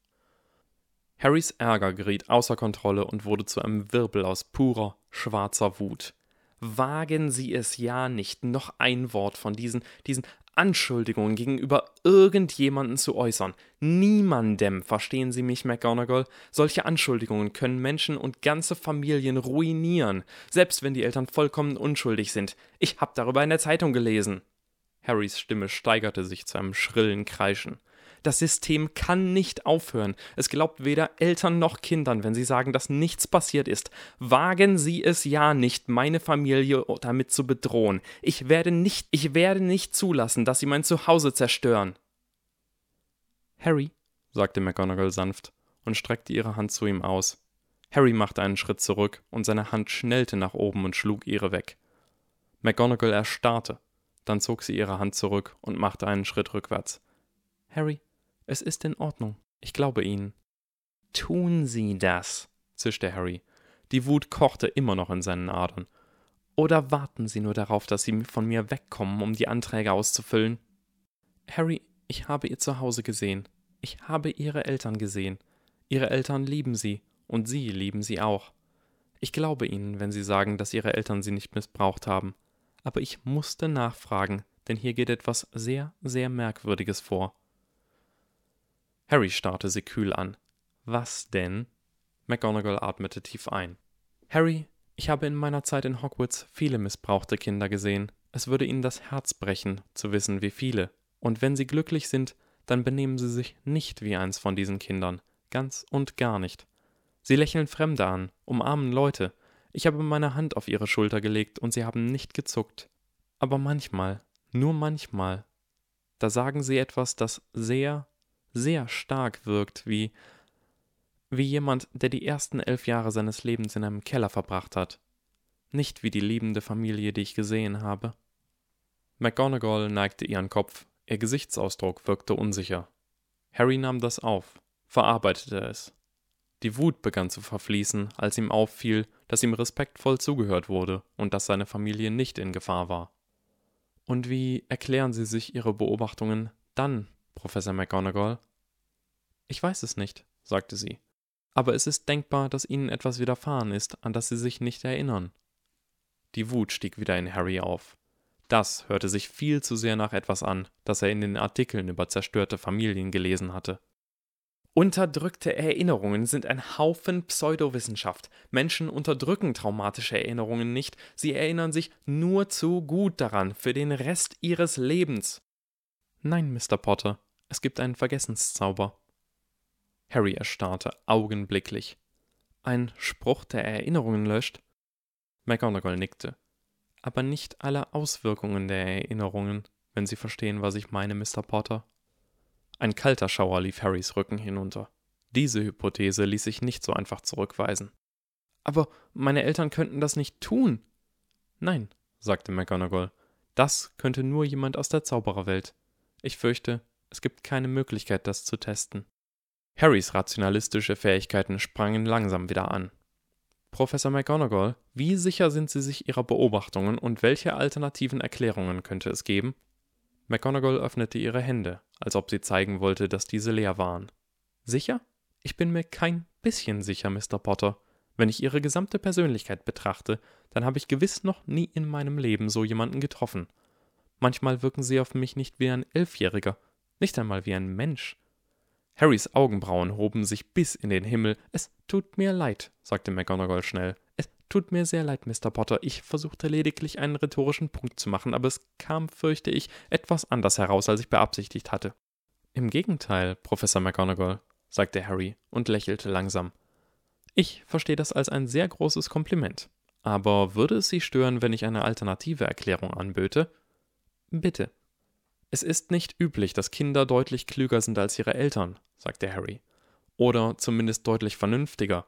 Harrys Ärger geriet außer Kontrolle und wurde zu einem Wirbel aus purer, schwarzer Wut. Wagen Sie es ja nicht, noch ein Wort von diesen, diesen Anschuldigungen gegenüber irgendjemanden zu äußern. Niemandem, verstehen Sie mich, McGonagall? Solche Anschuldigungen können Menschen und ganze Familien ruinieren, selbst wenn die Eltern vollkommen unschuldig sind. Ich hab darüber in der Zeitung gelesen. Harrys Stimme steigerte sich zu einem schrillen Kreischen. Das System kann nicht aufhören. Es glaubt weder Eltern noch Kindern, wenn sie sagen, dass nichts passiert ist. Wagen Sie es ja nicht, meine Familie damit zu bedrohen. Ich werde nicht, ich werde nicht zulassen, dass Sie mein Zuhause zerstören. Harry, sagte McGonagall sanft und streckte ihre Hand zu ihm aus. Harry machte einen Schritt zurück und seine Hand schnellte nach oben und schlug ihre weg. McGonagall erstarrte, dann zog sie ihre Hand zurück und machte einen Schritt rückwärts. Harry, es ist in Ordnung. Ich glaube Ihnen. Tun Sie das, zischte Harry. Die Wut kochte immer noch in seinen Adern. Oder warten Sie nur darauf, dass Sie von mir wegkommen, um die Anträge auszufüllen? Harry, ich habe Ihr Zuhause gesehen. Ich habe Ihre Eltern gesehen. Ihre Eltern lieben Sie, und Sie lieben sie auch. Ich glaube Ihnen, wenn Sie sagen, dass Ihre Eltern Sie nicht missbraucht haben. Aber ich musste nachfragen, denn hier geht etwas sehr, sehr Merkwürdiges vor. Harry starrte sie kühl an. Was denn? McGonagall atmete tief ein. Harry, ich habe in meiner Zeit in Hogwarts viele missbrauchte Kinder gesehen. Es würde ihnen das Herz brechen, zu wissen, wie viele. Und wenn sie glücklich sind, dann benehmen sie sich nicht wie eins von diesen Kindern. Ganz und gar nicht. Sie lächeln Fremde an, umarmen Leute. Ich habe meine Hand auf ihre Schulter gelegt und sie haben nicht gezuckt. Aber manchmal, nur manchmal, da sagen sie etwas, das sehr, sehr stark wirkt, wie, wie jemand, der die ersten elf Jahre seines Lebens in einem Keller verbracht hat. Nicht wie die liebende Familie, die ich gesehen habe. McGonagall neigte ihren Kopf, ihr Gesichtsausdruck wirkte unsicher. Harry nahm das auf, verarbeitete es. Die Wut begann zu verfließen, als ihm auffiel, dass ihm respektvoll zugehört wurde und dass seine Familie nicht in Gefahr war. Und wie erklären Sie sich Ihre Beobachtungen dann, Professor McGonagall? Ich weiß es nicht, sagte sie. Aber es ist denkbar, dass Ihnen etwas widerfahren ist, an das Sie sich nicht erinnern. Die Wut stieg wieder in Harry auf. Das hörte sich viel zu sehr nach etwas an, das er in den Artikeln über zerstörte Familien gelesen hatte. Unterdrückte Erinnerungen sind ein Haufen Pseudowissenschaft. Menschen unterdrücken traumatische Erinnerungen nicht, sie erinnern sich nur zu gut daran für den Rest ihres Lebens. Nein, Mr. Potter, es gibt einen Vergessenszauber. Harry erstarrte augenblicklich. Ein Spruch, der Erinnerungen löscht? McGonagall nickte. Aber nicht alle Auswirkungen der Erinnerungen, wenn Sie verstehen, was ich meine, Mr. Potter. Ein kalter Schauer lief Harrys Rücken hinunter. Diese Hypothese ließ sich nicht so einfach zurückweisen. Aber meine Eltern könnten das nicht tun. Nein, sagte McGonagall, das könnte nur jemand aus der Zaubererwelt. Ich fürchte, es gibt keine Möglichkeit, das zu testen. Harrys rationalistische Fähigkeiten sprangen langsam wieder an. Professor McGonagall, wie sicher sind Sie sich Ihrer Beobachtungen und welche alternativen Erklärungen könnte es geben? McGonagall öffnete ihre Hände, als ob sie zeigen wollte, dass diese leer waren. Sicher? Ich bin mir kein bisschen sicher, Mr. Potter. Wenn ich Ihre gesamte Persönlichkeit betrachte, dann habe ich gewiss noch nie in meinem Leben so jemanden getroffen. Manchmal wirken Sie auf mich nicht wie ein Elfjähriger, nicht einmal wie ein Mensch. Harrys Augenbrauen hoben sich bis in den Himmel. Es tut mir leid, sagte McGonagall schnell. Es Tut mir sehr leid, Mr. Potter. Ich versuchte lediglich einen rhetorischen Punkt zu machen, aber es kam, fürchte ich, etwas anders heraus, als ich beabsichtigt hatte. Im Gegenteil, Professor McGonagall, sagte Harry und lächelte langsam. Ich verstehe das als ein sehr großes Kompliment. Aber würde es Sie stören, wenn ich eine alternative Erklärung anböte? Bitte. Es ist nicht üblich, dass Kinder deutlich klüger sind als ihre Eltern, sagte Harry. Oder zumindest deutlich vernünftiger.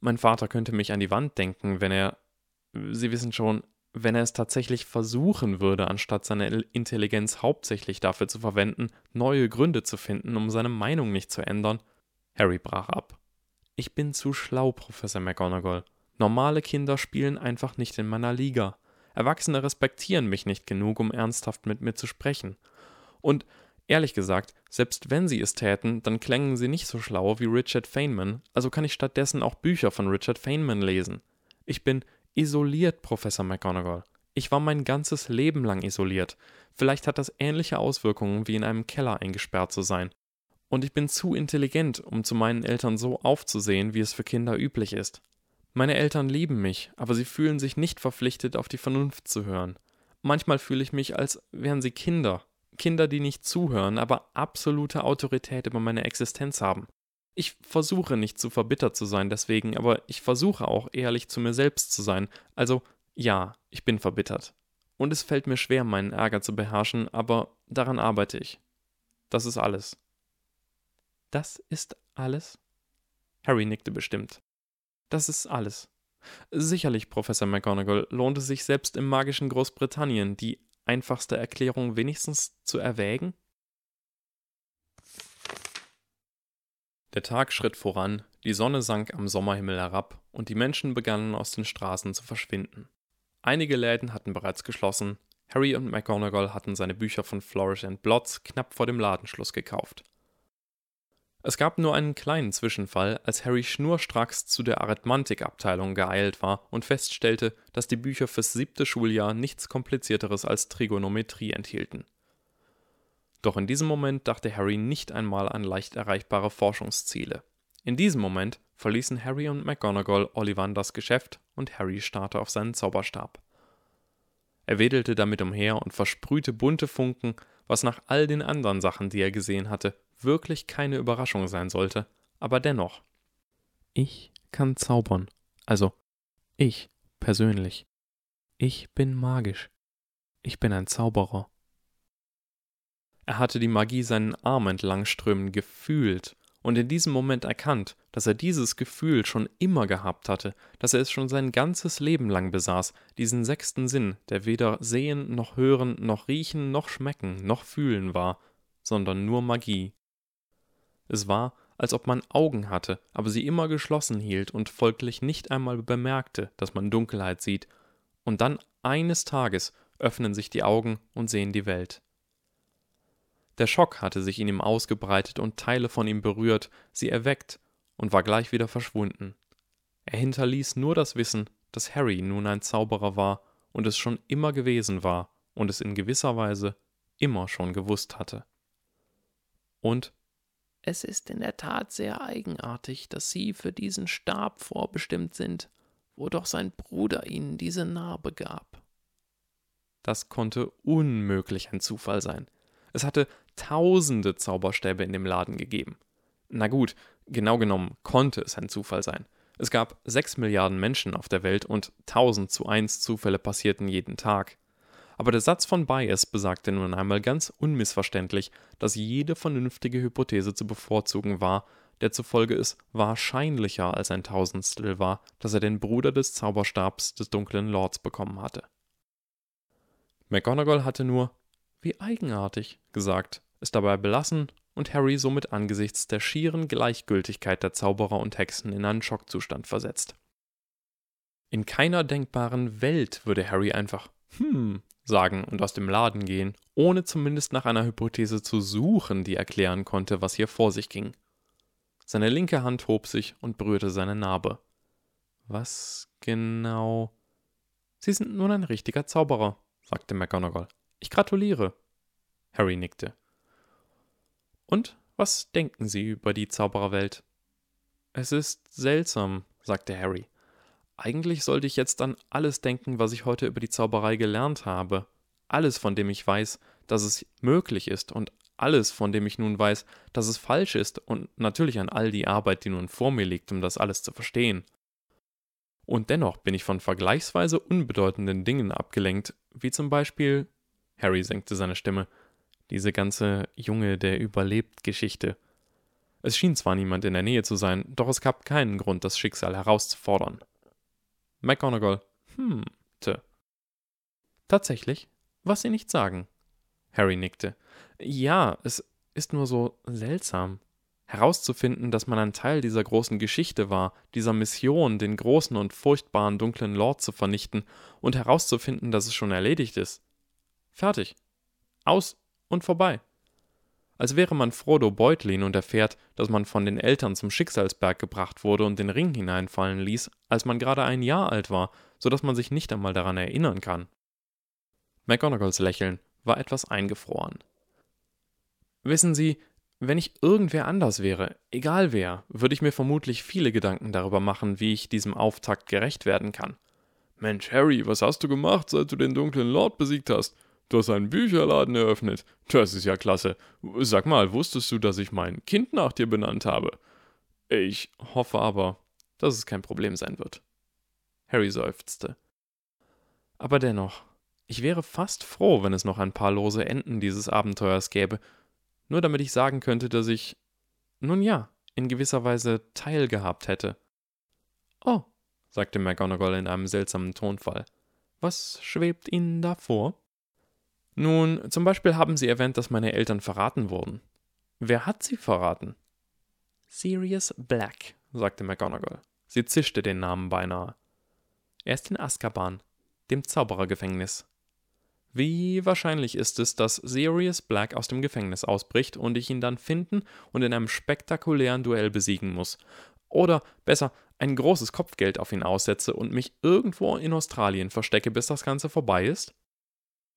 Mein Vater könnte mich an die Wand denken, wenn er, Sie wissen schon, wenn er es tatsächlich versuchen würde, anstatt seine Intelligenz hauptsächlich dafür zu verwenden, neue Gründe zu finden, um seine Meinung nicht zu ändern. Harry brach ab. Ich bin zu schlau, Professor McGonagall. Normale Kinder spielen einfach nicht in meiner Liga. Erwachsene respektieren mich nicht genug, um ernsthaft mit mir zu sprechen. Und Ehrlich gesagt, selbst wenn sie es täten, dann klängen sie nicht so schlau wie Richard Feynman, also kann ich stattdessen auch Bücher von Richard Feynman lesen. Ich bin isoliert, Professor McGonagall. Ich war mein ganzes Leben lang isoliert. Vielleicht hat das ähnliche Auswirkungen wie in einem Keller eingesperrt zu sein. Und ich bin zu intelligent, um zu meinen Eltern so aufzusehen, wie es für Kinder üblich ist. Meine Eltern lieben mich, aber sie fühlen sich nicht verpflichtet, auf die Vernunft zu hören. Manchmal fühle ich mich, als wären sie Kinder, Kinder, die nicht zuhören, aber absolute Autorität über meine Existenz haben. Ich versuche nicht zu verbittert zu sein deswegen, aber ich versuche auch ehrlich zu mir selbst zu sein. Also ja, ich bin verbittert. Und es fällt mir schwer, meinen Ärger zu beherrschen, aber daran arbeite ich. Das ist alles. Das ist alles? Harry nickte bestimmt. Das ist alles. Sicherlich, Professor McGonagall, lohnt es sich selbst im magischen Großbritannien, die einfachste Erklärung wenigstens zu erwägen? Der Tag schritt voran, die Sonne sank am Sommerhimmel herab und die Menschen begannen aus den Straßen zu verschwinden. Einige Läden hatten bereits geschlossen, Harry und McGonagall hatten seine Bücher von Flourish and Blots knapp vor dem Ladenschluss gekauft. Es gab nur einen kleinen Zwischenfall, als Harry schnurstracks zu der Arithmantikabteilung geeilt war und feststellte, dass die Bücher fürs siebte Schuljahr nichts komplizierteres als Trigonometrie enthielten. Doch in diesem Moment dachte Harry nicht einmal an leicht erreichbare Forschungsziele. In diesem Moment verließen Harry und McGonagall Ollivanders Geschäft und Harry starrte auf seinen Zauberstab. Er wedelte damit umher und versprühte bunte Funken, was nach all den anderen Sachen, die er gesehen hatte, wirklich keine Überraschung sein sollte, aber dennoch. Ich kann zaubern. Also, ich persönlich. Ich bin magisch. Ich bin ein Zauberer. Er hatte die Magie seinen Arm entlang strömen gefühlt und in diesem Moment erkannt, dass er dieses Gefühl schon immer gehabt hatte, dass er es schon sein ganzes Leben lang besaß, diesen sechsten Sinn, der weder sehen noch hören noch riechen noch schmecken noch fühlen war, sondern nur Magie. Es war, als ob man Augen hatte, aber sie immer geschlossen hielt und folglich nicht einmal bemerkte, dass man Dunkelheit sieht, und dann eines Tages öffnen sich die Augen und sehen die Welt. Der Schock hatte sich in ihm ausgebreitet und Teile von ihm berührt, sie erweckt und war gleich wieder verschwunden. Er hinterließ nur das Wissen, dass Harry nun ein Zauberer war und es schon immer gewesen war und es in gewisser Weise immer schon gewusst hatte. Und es ist in der Tat sehr eigenartig, dass Sie für diesen Stab vorbestimmt sind, wo doch sein Bruder Ihnen diese Narbe gab. Das konnte unmöglich ein Zufall sein. Es hatte tausende Zauberstäbe in dem Laden gegeben. Na gut, genau genommen konnte es ein Zufall sein. Es gab sechs Milliarden Menschen auf der Welt und tausend zu eins Zufälle passierten jeden Tag. Aber der Satz von Bayes besagte nun einmal ganz unmissverständlich, dass jede vernünftige Hypothese zu bevorzugen war, der zufolge es wahrscheinlicher als ein Tausendstel war, dass er den Bruder des Zauberstabs des dunklen Lords bekommen hatte. McGonagall hatte nur wie eigenartig gesagt, es dabei belassen und Harry somit angesichts der schieren Gleichgültigkeit der Zauberer und Hexen in einen Schockzustand versetzt. In keiner denkbaren Welt würde Harry einfach hm sagen und aus dem Laden gehen, ohne zumindest nach einer Hypothese zu suchen, die erklären konnte, was hier vor sich ging. Seine linke Hand hob sich und berührte seine Narbe. Was genau? Sie sind nun ein richtiger Zauberer, sagte McGonagall. Ich gratuliere. Harry nickte. Und was denken Sie über die Zaubererwelt? Es ist seltsam, sagte Harry. Eigentlich sollte ich jetzt an alles denken, was ich heute über die Zauberei gelernt habe. Alles, von dem ich weiß, dass es möglich ist und alles, von dem ich nun weiß, dass es falsch ist und natürlich an all die Arbeit, die nun vor mir liegt, um das alles zu verstehen. Und dennoch bin ich von vergleichsweise unbedeutenden Dingen abgelenkt, wie zum Beispiel Harry senkte seine Stimme, diese ganze Junge, der überlebt Geschichte. Es schien zwar niemand in der Nähe zu sein, doch es gab keinen Grund, das Schicksal herauszufordern. McGonagall hm, te. Tatsächlich? Was Sie nicht sagen? Harry nickte. Ja, es ist nur so seltsam. Herauszufinden, dass man ein Teil dieser großen Geschichte war, dieser Mission, den großen und furchtbaren dunklen Lord zu vernichten, und herauszufinden, dass es schon erledigt ist. Fertig. Aus und vorbei. Als wäre man Frodo Beutlin und erfährt, dass man von den Eltern zum Schicksalsberg gebracht wurde und den Ring hineinfallen ließ, als man gerade ein Jahr alt war, so dass man sich nicht einmal daran erinnern kann. McGonagalls Lächeln war etwas eingefroren. Wissen Sie, wenn ich irgendwer anders wäre, egal wer, würde ich mir vermutlich viele Gedanken darüber machen, wie ich diesem Auftakt gerecht werden kann. Mensch, Harry, was hast du gemacht, seit du den dunklen Lord besiegt hast? Du hast einen Bücherladen eröffnet. Das ist ja klasse. Sag mal, wusstest du, dass ich mein Kind nach dir benannt habe? Ich hoffe aber, dass es kein Problem sein wird. Harry seufzte. Aber dennoch, ich wäre fast froh, wenn es noch ein paar lose Enden dieses Abenteuers gäbe, nur damit ich sagen könnte, dass ich, nun ja, in gewisser Weise teilgehabt hätte. Oh, sagte McGonagall in einem seltsamen Tonfall. Was schwebt Ihnen da vor? Nun, zum Beispiel haben Sie erwähnt, dass meine Eltern verraten wurden. Wer hat sie verraten? Sirius Black, sagte McGonagall. Sie zischte den Namen beinahe. Er ist in Azkaban, dem Zauberergefängnis. Wie wahrscheinlich ist es, dass Sirius Black aus dem Gefängnis ausbricht und ich ihn dann finden und in einem spektakulären Duell besiegen muss? Oder besser, ein großes Kopfgeld auf ihn aussetze und mich irgendwo in Australien verstecke, bis das Ganze vorbei ist?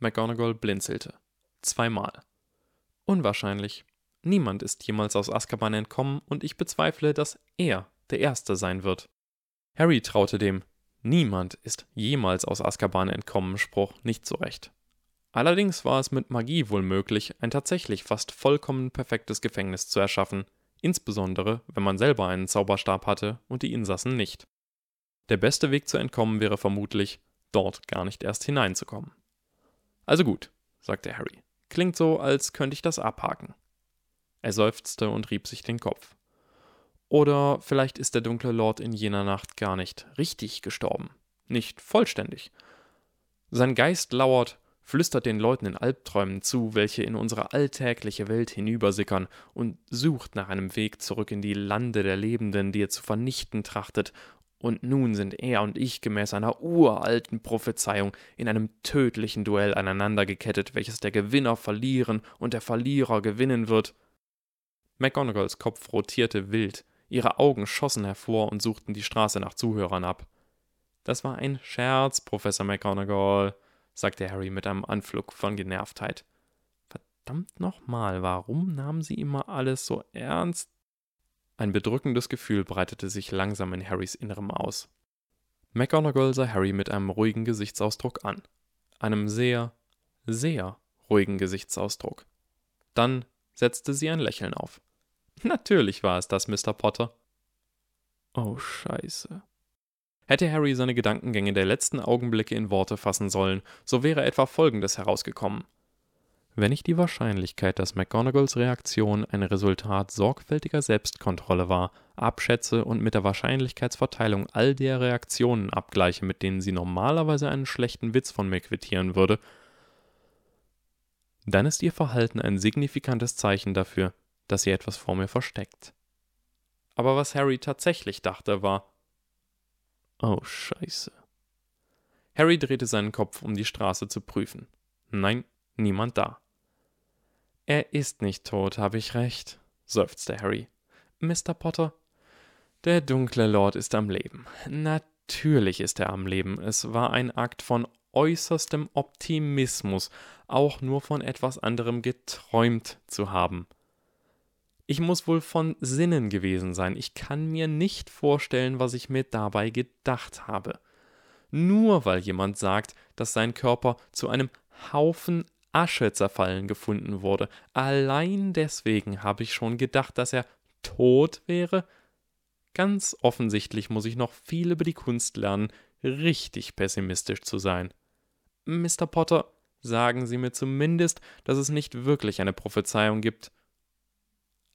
McGonagall blinzelte. Zweimal. Unwahrscheinlich. Niemand ist jemals aus Azkaban entkommen und ich bezweifle, dass er der Erste sein wird. Harry traute dem Niemand ist jemals aus Azkaban entkommen Spruch nicht so recht. Allerdings war es mit Magie wohl möglich, ein tatsächlich fast vollkommen perfektes Gefängnis zu erschaffen, insbesondere wenn man selber einen Zauberstab hatte und die Insassen nicht. Der beste Weg zu entkommen wäre vermutlich, dort gar nicht erst hineinzukommen. Also gut, sagte Harry. Klingt so, als könnte ich das abhaken. Er seufzte und rieb sich den Kopf. Oder vielleicht ist der dunkle Lord in jener Nacht gar nicht richtig gestorben. Nicht vollständig. Sein Geist lauert, flüstert den Leuten in Albträumen zu, welche in unsere alltägliche Welt hinübersickern, und sucht nach einem Weg zurück in die Lande der Lebenden, die ihr zu vernichten trachtet, und nun sind er und ich gemäß einer uralten Prophezeiung in einem tödlichen Duell aneinandergekettet, welches der Gewinner verlieren und der Verlierer gewinnen wird. McGonagalls Kopf rotierte wild, ihre Augen schossen hervor und suchten die Straße nach Zuhörern ab. Das war ein Scherz, Professor McGonagall, sagte Harry mit einem Anflug von Genervtheit. Verdammt nochmal, warum nahmen Sie immer alles so ernst? Ein bedrückendes Gefühl breitete sich langsam in Harrys Innerem aus. McGonagall sah Harry mit einem ruhigen Gesichtsausdruck an. Einem sehr, sehr ruhigen Gesichtsausdruck. Dann setzte sie ein Lächeln auf. Natürlich war es das, Mr. Potter. Oh, scheiße. Hätte Harry seine Gedankengänge der letzten Augenblicke in Worte fassen sollen, so wäre etwa Folgendes herausgekommen. Wenn ich die Wahrscheinlichkeit, dass McGonagalls Reaktion ein Resultat sorgfältiger Selbstkontrolle war, abschätze und mit der Wahrscheinlichkeitsverteilung all der Reaktionen abgleiche, mit denen sie normalerweise einen schlechten Witz von mir quittieren würde, dann ist ihr Verhalten ein signifikantes Zeichen dafür, dass sie etwas vor mir versteckt. Aber was Harry tatsächlich dachte, war Oh Scheiße. Harry drehte seinen Kopf, um die Straße zu prüfen. Nein, niemand da. Er ist nicht tot, habe ich recht, seufzte Harry. Mr. Potter? Der dunkle Lord ist am Leben. Natürlich ist er am Leben. Es war ein Akt von äußerstem Optimismus, auch nur von etwas anderem geträumt zu haben. Ich muss wohl von Sinnen gewesen sein. Ich kann mir nicht vorstellen, was ich mir dabei gedacht habe. Nur weil jemand sagt, dass sein Körper zu einem Haufen Asche zerfallen gefunden wurde. Allein deswegen habe ich schon gedacht, dass er tot wäre. Ganz offensichtlich muss ich noch viel über die Kunst lernen, richtig pessimistisch zu sein. Mr. Potter, sagen Sie mir zumindest, dass es nicht wirklich eine Prophezeiung gibt.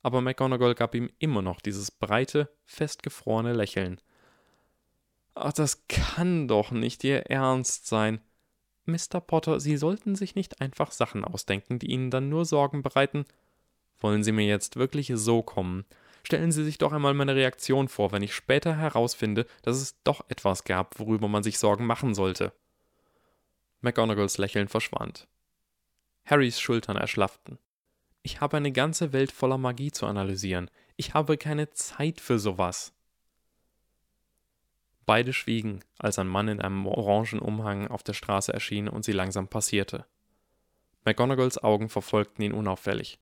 Aber McGonagall gab ihm immer noch dieses breite, festgefrorene Lächeln. Ach, das kann doch nicht Ihr Ernst sein. Mr. Potter, Sie sollten sich nicht einfach Sachen ausdenken, die Ihnen dann nur Sorgen bereiten. Wollen Sie mir jetzt wirklich so kommen? Stellen Sie sich doch einmal meine Reaktion vor, wenn ich später herausfinde, dass es doch etwas gab, worüber man sich Sorgen machen sollte. McGonagalls Lächeln verschwand. Harrys Schultern erschlafften. Ich habe eine ganze Welt voller Magie zu analysieren. Ich habe keine Zeit für sowas. Beide schwiegen, als ein Mann in einem orangen Umhang auf der Straße erschien und sie langsam passierte. McGonagalls Augen verfolgten ihn unauffällig.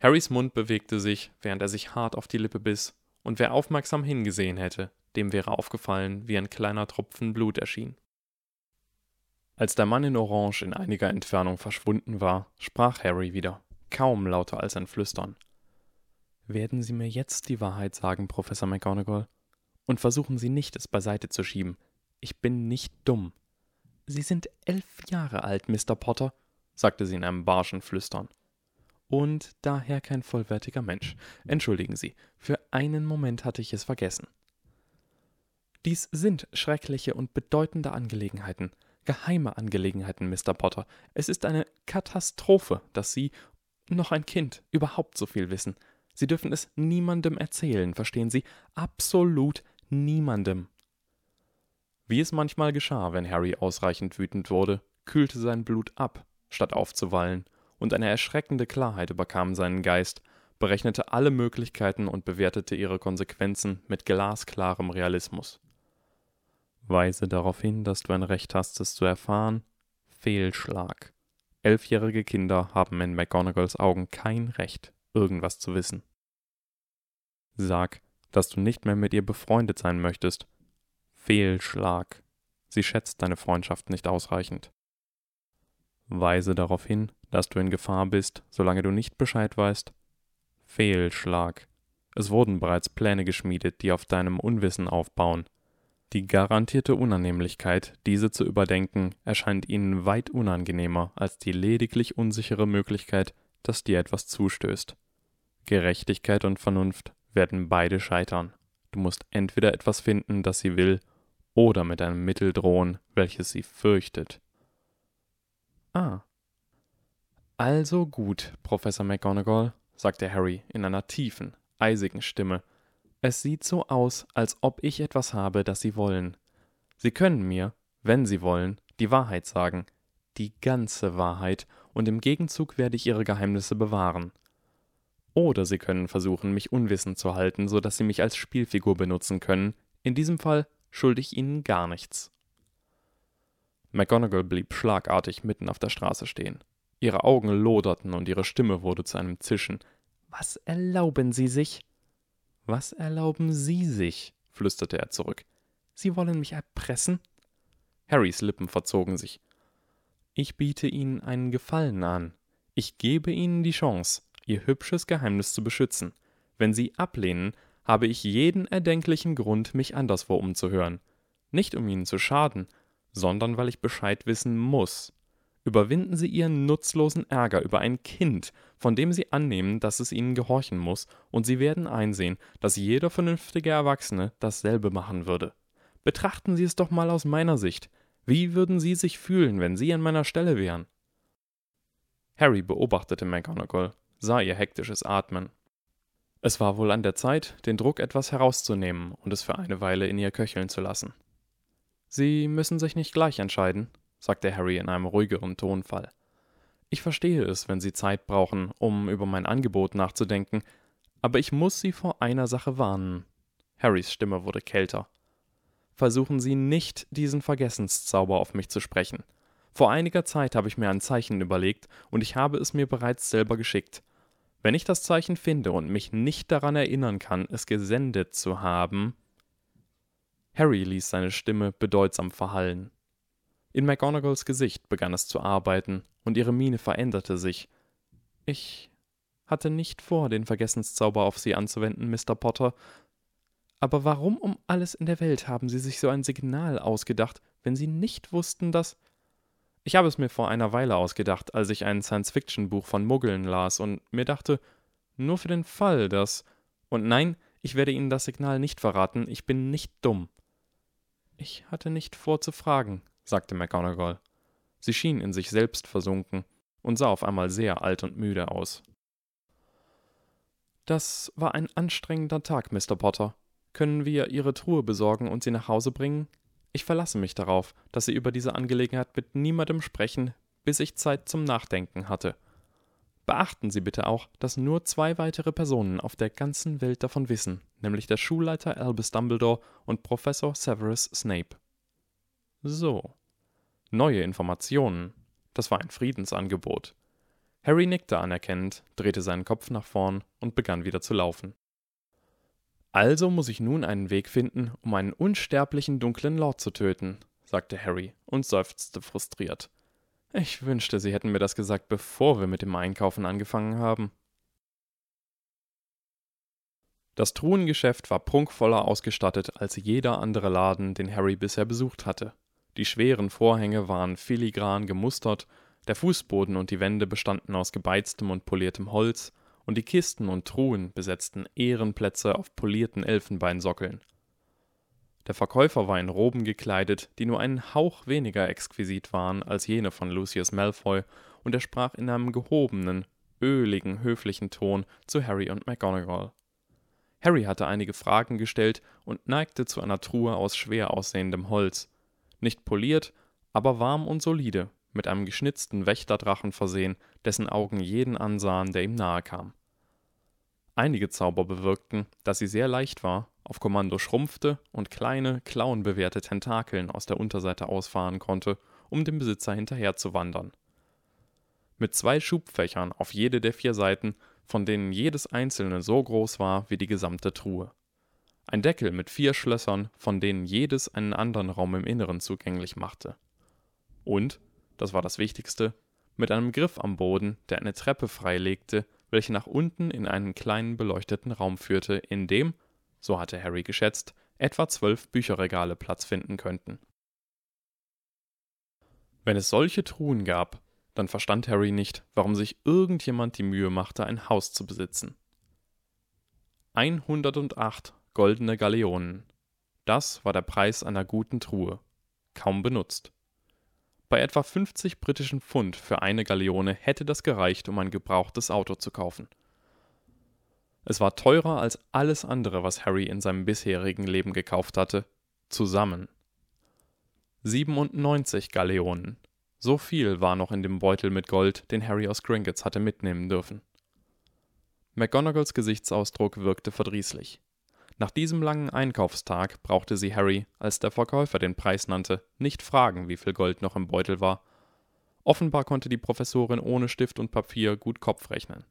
Harrys Mund bewegte sich, während er sich hart auf die Lippe biss, und wer aufmerksam hingesehen hätte, dem wäre aufgefallen, wie ein kleiner Tropfen Blut erschien. Als der Mann in Orange in einiger Entfernung verschwunden war, sprach Harry wieder, kaum lauter als ein Flüstern. Werden Sie mir jetzt die Wahrheit sagen, Professor McGonagall? Und versuchen Sie nicht, es beiseite zu schieben. Ich bin nicht dumm. Sie sind elf Jahre alt, Mr. Potter, sagte sie in einem barschen Flüstern. Und daher kein vollwertiger Mensch. Entschuldigen Sie, für einen Moment hatte ich es vergessen. Dies sind schreckliche und bedeutende Angelegenheiten, geheime Angelegenheiten, Mr. Potter. Es ist eine Katastrophe, dass Sie, noch ein Kind, überhaupt so viel wissen. Sie dürfen es niemandem erzählen, verstehen Sie? Absolut niemandem. Wie es manchmal geschah, wenn Harry ausreichend wütend wurde, kühlte sein Blut ab, statt aufzuwallen, und eine erschreckende Klarheit überkam seinen Geist, berechnete alle Möglichkeiten und bewertete ihre Konsequenzen mit glasklarem Realismus. Weise darauf hin, dass du ein Recht hast, es zu erfahren. Fehlschlag. Elfjährige Kinder haben in McGonagalls Augen kein Recht, irgendwas zu wissen. Sag, dass du nicht mehr mit ihr befreundet sein möchtest. Fehlschlag. Sie schätzt deine Freundschaft nicht ausreichend. Weise darauf hin, dass du in Gefahr bist, solange du nicht Bescheid weißt. Fehlschlag. Es wurden bereits Pläne geschmiedet, die auf deinem Unwissen aufbauen. Die garantierte Unannehmlichkeit, diese zu überdenken, erscheint ihnen weit unangenehmer als die lediglich unsichere Möglichkeit, dass dir etwas zustößt. Gerechtigkeit und Vernunft werden beide scheitern. Du musst entweder etwas finden, das sie will, oder mit einem Mittel drohen, welches sie fürchtet. Ah. Also gut, Professor McGonagall, sagte Harry in einer tiefen, eisigen Stimme. Es sieht so aus, als ob ich etwas habe, das Sie wollen. Sie können mir, wenn Sie wollen, die Wahrheit sagen, die ganze Wahrheit, und im Gegenzug werde ich Ihre Geheimnisse bewahren. Oder Sie können versuchen, mich unwissend zu halten, so dass Sie mich als Spielfigur benutzen können. In diesem Fall schulde ich Ihnen gar nichts. McGonagall blieb schlagartig mitten auf der Straße stehen. Ihre Augen loderten und ihre Stimme wurde zu einem Zischen. Was erlauben Sie sich? Was erlauben Sie sich? flüsterte er zurück. Sie wollen mich erpressen? Harrys Lippen verzogen sich. Ich biete Ihnen einen Gefallen an. Ich gebe Ihnen die Chance, Ihr hübsches Geheimnis zu beschützen. Wenn Sie ablehnen, habe ich jeden erdenklichen Grund, mich anderswo umzuhören. Nicht um Ihnen zu schaden, sondern weil ich Bescheid wissen muss. Überwinden Sie Ihren nutzlosen Ärger über ein Kind, von dem Sie annehmen, dass es Ihnen gehorchen muss, und Sie werden einsehen, dass jeder vernünftige Erwachsene dasselbe machen würde. Betrachten Sie es doch mal aus meiner Sicht. Wie würden Sie sich fühlen, wenn Sie an meiner Stelle wären? Harry beobachtete McGonagall, sah ihr hektisches Atmen. Es war wohl an der Zeit, den Druck etwas herauszunehmen und es für eine Weile in ihr köcheln zu lassen. Sie müssen sich nicht gleich entscheiden, sagte Harry in einem ruhigeren Tonfall. Ich verstehe es, wenn Sie Zeit brauchen, um über mein Angebot nachzudenken, aber ich muss Sie vor einer Sache warnen. Harrys Stimme wurde kälter. Versuchen Sie nicht, diesen Vergessenszauber auf mich zu sprechen. Vor einiger Zeit habe ich mir ein Zeichen überlegt und ich habe es mir bereits selber geschickt. Wenn ich das Zeichen finde und mich nicht daran erinnern kann, es gesendet zu haben. Harry ließ seine Stimme bedeutsam verhallen. In McGonagalls Gesicht begann es zu arbeiten, und ihre Miene veränderte sich. Ich hatte nicht vor, den Vergessenszauber auf Sie anzuwenden, Mr. Potter. Aber warum um alles in der Welt haben Sie sich so ein Signal ausgedacht, wenn Sie nicht wussten, dass. Ich habe es mir vor einer Weile ausgedacht, als ich ein Science-Fiction-Buch von Muggeln las und mir dachte, nur für den Fall, dass. Und nein, ich werde Ihnen das Signal nicht verraten, ich bin nicht dumm. Ich hatte nicht vor zu fragen, sagte McGonagall. Sie schien in sich selbst versunken und sah auf einmal sehr alt und müde aus. Das war ein anstrengender Tag, Mr. Potter. Können wir Ihre Truhe besorgen und sie nach Hause bringen? Ich verlasse mich darauf, dass Sie über diese Angelegenheit mit niemandem sprechen, bis ich Zeit zum Nachdenken hatte. Beachten Sie bitte auch, dass nur zwei weitere Personen auf der ganzen Welt davon wissen, nämlich der Schulleiter Albus Dumbledore und Professor Severus Snape. So. Neue Informationen. Das war ein Friedensangebot. Harry nickte anerkennend, drehte seinen Kopf nach vorn und begann wieder zu laufen. Also muss ich nun einen Weg finden, um einen unsterblichen dunklen Lord zu töten, sagte Harry und seufzte frustriert. Ich wünschte, Sie hätten mir das gesagt, bevor wir mit dem Einkaufen angefangen haben. Das Truhengeschäft war prunkvoller ausgestattet als jeder andere Laden, den Harry bisher besucht hatte. Die schweren Vorhänge waren filigran gemustert, der Fußboden und die Wände bestanden aus gebeiztem und poliertem Holz, und die Kisten und Truhen besetzten Ehrenplätze auf polierten Elfenbeinsockeln. Der Verkäufer war in Roben gekleidet, die nur einen Hauch weniger exquisit waren als jene von Lucius Malfoy, und er sprach in einem gehobenen, öligen, höflichen Ton zu Harry und McGonagall. Harry hatte einige Fragen gestellt und neigte zu einer Truhe aus schwer aussehendem Holz, nicht poliert, aber warm und solide, mit einem geschnitzten Wächterdrachen versehen, dessen Augen jeden ansahen, der ihm nahe kam. Einige Zauber bewirkten, dass sie sehr leicht war, auf Kommando schrumpfte und kleine, klauenbewehrte Tentakeln aus der Unterseite ausfahren konnte, um dem Besitzer hinterherzuwandern. Mit zwei Schubfächern auf jede der vier Seiten, von denen jedes einzelne so groß war wie die gesamte Truhe. Ein Deckel mit vier Schlössern, von denen jedes einen anderen Raum im Inneren zugänglich machte. Und, das war das Wichtigste, mit einem Griff am Boden, der eine Treppe freilegte, welche nach unten in einen kleinen beleuchteten Raum führte, in dem, so hatte Harry geschätzt, etwa zwölf Bücherregale Platz finden könnten. Wenn es solche Truhen gab, dann verstand Harry nicht, warum sich irgendjemand die Mühe machte, ein Haus zu besitzen. 108 goldene Galeonen. Das war der Preis einer guten Truhe. Kaum benutzt. Bei etwa 50 britischen Pfund für eine Galeone hätte das gereicht, um ein gebrauchtes Auto zu kaufen. Es war teurer als alles andere, was Harry in seinem bisherigen Leben gekauft hatte, zusammen. 97 Galeonen. So viel war noch in dem Beutel mit Gold, den Harry aus Gringotts hatte mitnehmen dürfen. McGonagalls Gesichtsausdruck wirkte verdrießlich. Nach diesem langen Einkaufstag brauchte sie Harry, als der Verkäufer den Preis nannte, nicht fragen, wie viel Gold noch im Beutel war. Offenbar konnte die Professorin ohne Stift und Papier gut Kopf rechnen.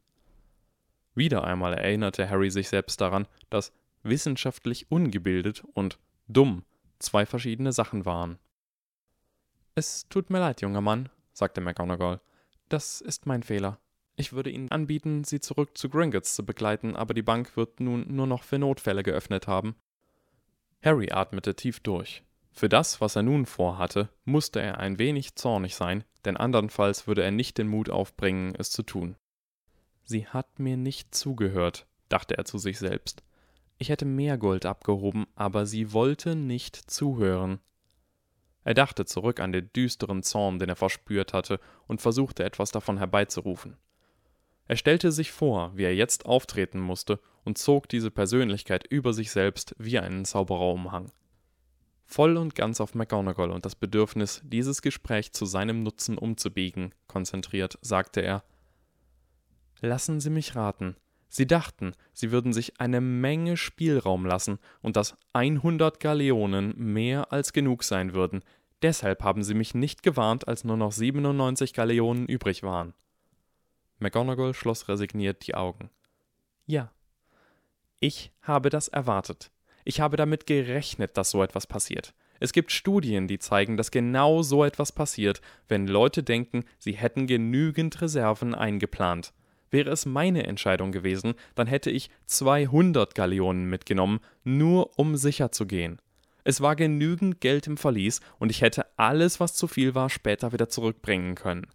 Wieder einmal erinnerte Harry sich selbst daran, dass wissenschaftlich ungebildet und dumm zwei verschiedene Sachen waren. Es tut mir leid, junger Mann, sagte McGonagall. Das ist mein Fehler. Ich würde Ihnen anbieten, Sie zurück zu Gringotts zu begleiten, aber die Bank wird nun nur noch für Notfälle geöffnet haben. Harry atmete tief durch. Für das, was er nun vorhatte, musste er ein wenig zornig sein, denn andernfalls würde er nicht den Mut aufbringen, es zu tun. Sie hat mir nicht zugehört, dachte er zu sich selbst. Ich hätte mehr Gold abgehoben, aber sie wollte nicht zuhören. Er dachte zurück an den düsteren Zorn, den er verspürt hatte, und versuchte etwas davon herbeizurufen. Er stellte sich vor, wie er jetzt auftreten musste, und zog diese Persönlichkeit über sich selbst wie einen Zaubererumhang. Voll und ganz auf McGonagall und das Bedürfnis, dieses Gespräch zu seinem Nutzen umzubiegen, konzentriert, sagte er: Lassen Sie mich raten. Sie dachten, Sie würden sich eine Menge Spielraum lassen und dass 100 Galeonen mehr als genug sein würden. Deshalb haben Sie mich nicht gewarnt, als nur noch 97 Galeonen übrig waren. McGonagall schloss resigniert die Augen. Ja. Ich habe das erwartet. Ich habe damit gerechnet, dass so etwas passiert. Es gibt Studien, die zeigen, dass genau so etwas passiert, wenn Leute denken, sie hätten genügend Reserven eingeplant. Wäre es meine Entscheidung gewesen, dann hätte ich 200 Galeonen mitgenommen, nur um sicher zu gehen. Es war genügend Geld im Verlies und ich hätte alles, was zu viel war, später wieder zurückbringen können.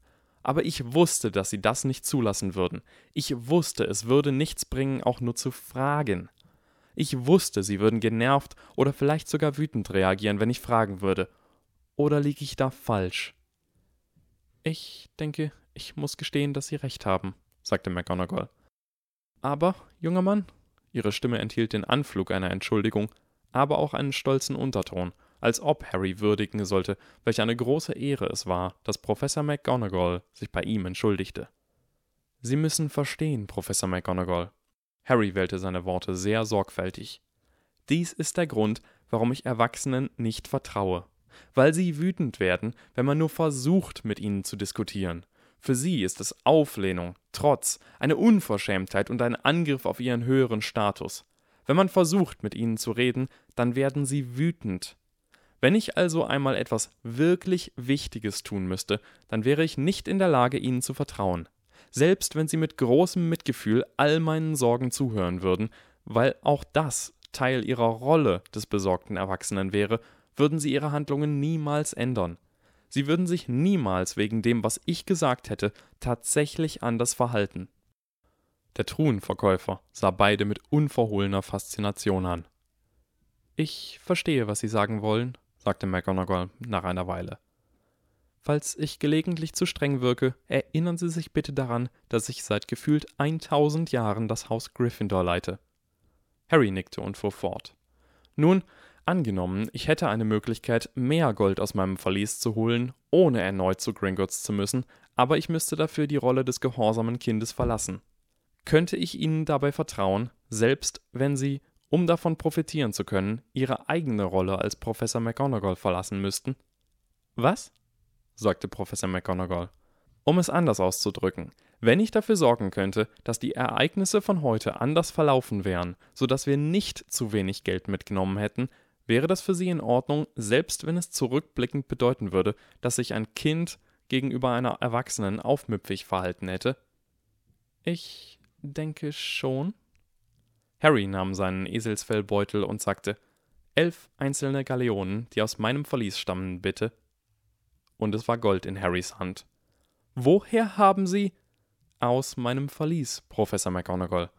Aber ich wusste, dass sie das nicht zulassen würden. Ich wusste, es würde nichts bringen, auch nur zu fragen. Ich wusste, sie würden genervt oder vielleicht sogar wütend reagieren, wenn ich fragen würde. Oder liege ich da falsch? Ich denke, ich muss gestehen, dass Sie recht haben, sagte McGonagall. Aber, junger Mann, ihre Stimme enthielt den Anflug einer Entschuldigung, aber auch einen stolzen Unterton, als ob Harry würdigen sollte, welch eine große Ehre es war, dass Professor McGonagall sich bei ihm entschuldigte. Sie müssen verstehen, Professor McGonagall. Harry wählte seine Worte sehr sorgfältig. Dies ist der Grund, warum ich Erwachsenen nicht vertraue. Weil sie wütend werden, wenn man nur versucht, mit ihnen zu diskutieren. Für sie ist es Auflehnung, Trotz, eine Unverschämtheit und ein Angriff auf ihren höheren Status. Wenn man versucht, mit ihnen zu reden, dann werden sie wütend. Wenn ich also einmal etwas wirklich Wichtiges tun müsste, dann wäre ich nicht in der Lage, ihnen zu vertrauen. Selbst wenn sie mit großem Mitgefühl all meinen Sorgen zuhören würden, weil auch das Teil ihrer Rolle des besorgten Erwachsenen wäre, würden sie ihre Handlungen niemals ändern. Sie würden sich niemals wegen dem, was ich gesagt hätte, tatsächlich anders verhalten. Der Truhenverkäufer sah beide mit unverhohlener Faszination an. Ich verstehe, was Sie sagen wollen, sagte McGonagall nach einer Weile. Falls ich gelegentlich zu streng wirke, erinnern Sie sich bitte daran, dass ich seit gefühlt 1000 Jahren das Haus Gryffindor leite. Harry nickte und fuhr fort. Nun, angenommen, ich hätte eine Möglichkeit, mehr Gold aus meinem Verlies zu holen, ohne erneut zu Gringotts zu müssen, aber ich müsste dafür die Rolle des gehorsamen Kindes verlassen. Könnte ich Ihnen dabei vertrauen, selbst wenn Sie um davon profitieren zu können, ihre eigene Rolle als Professor McGonagall verlassen müssten? Was? sagte Professor McGonagall. Um es anders auszudrücken, wenn ich dafür sorgen könnte, dass die Ereignisse von heute anders verlaufen wären, so dass wir nicht zu wenig Geld mitgenommen hätten, wäre das für Sie in Ordnung, selbst wenn es zurückblickend bedeuten würde, dass sich ein Kind gegenüber einer Erwachsenen aufmüpfig verhalten hätte? Ich denke schon, Harry nahm seinen Eselsfellbeutel und sagte: Elf einzelne Galeonen, die aus meinem Verlies stammen, bitte. Und es war Gold in Harrys Hand. Woher haben Sie? Aus meinem Verlies, Professor McGonagall.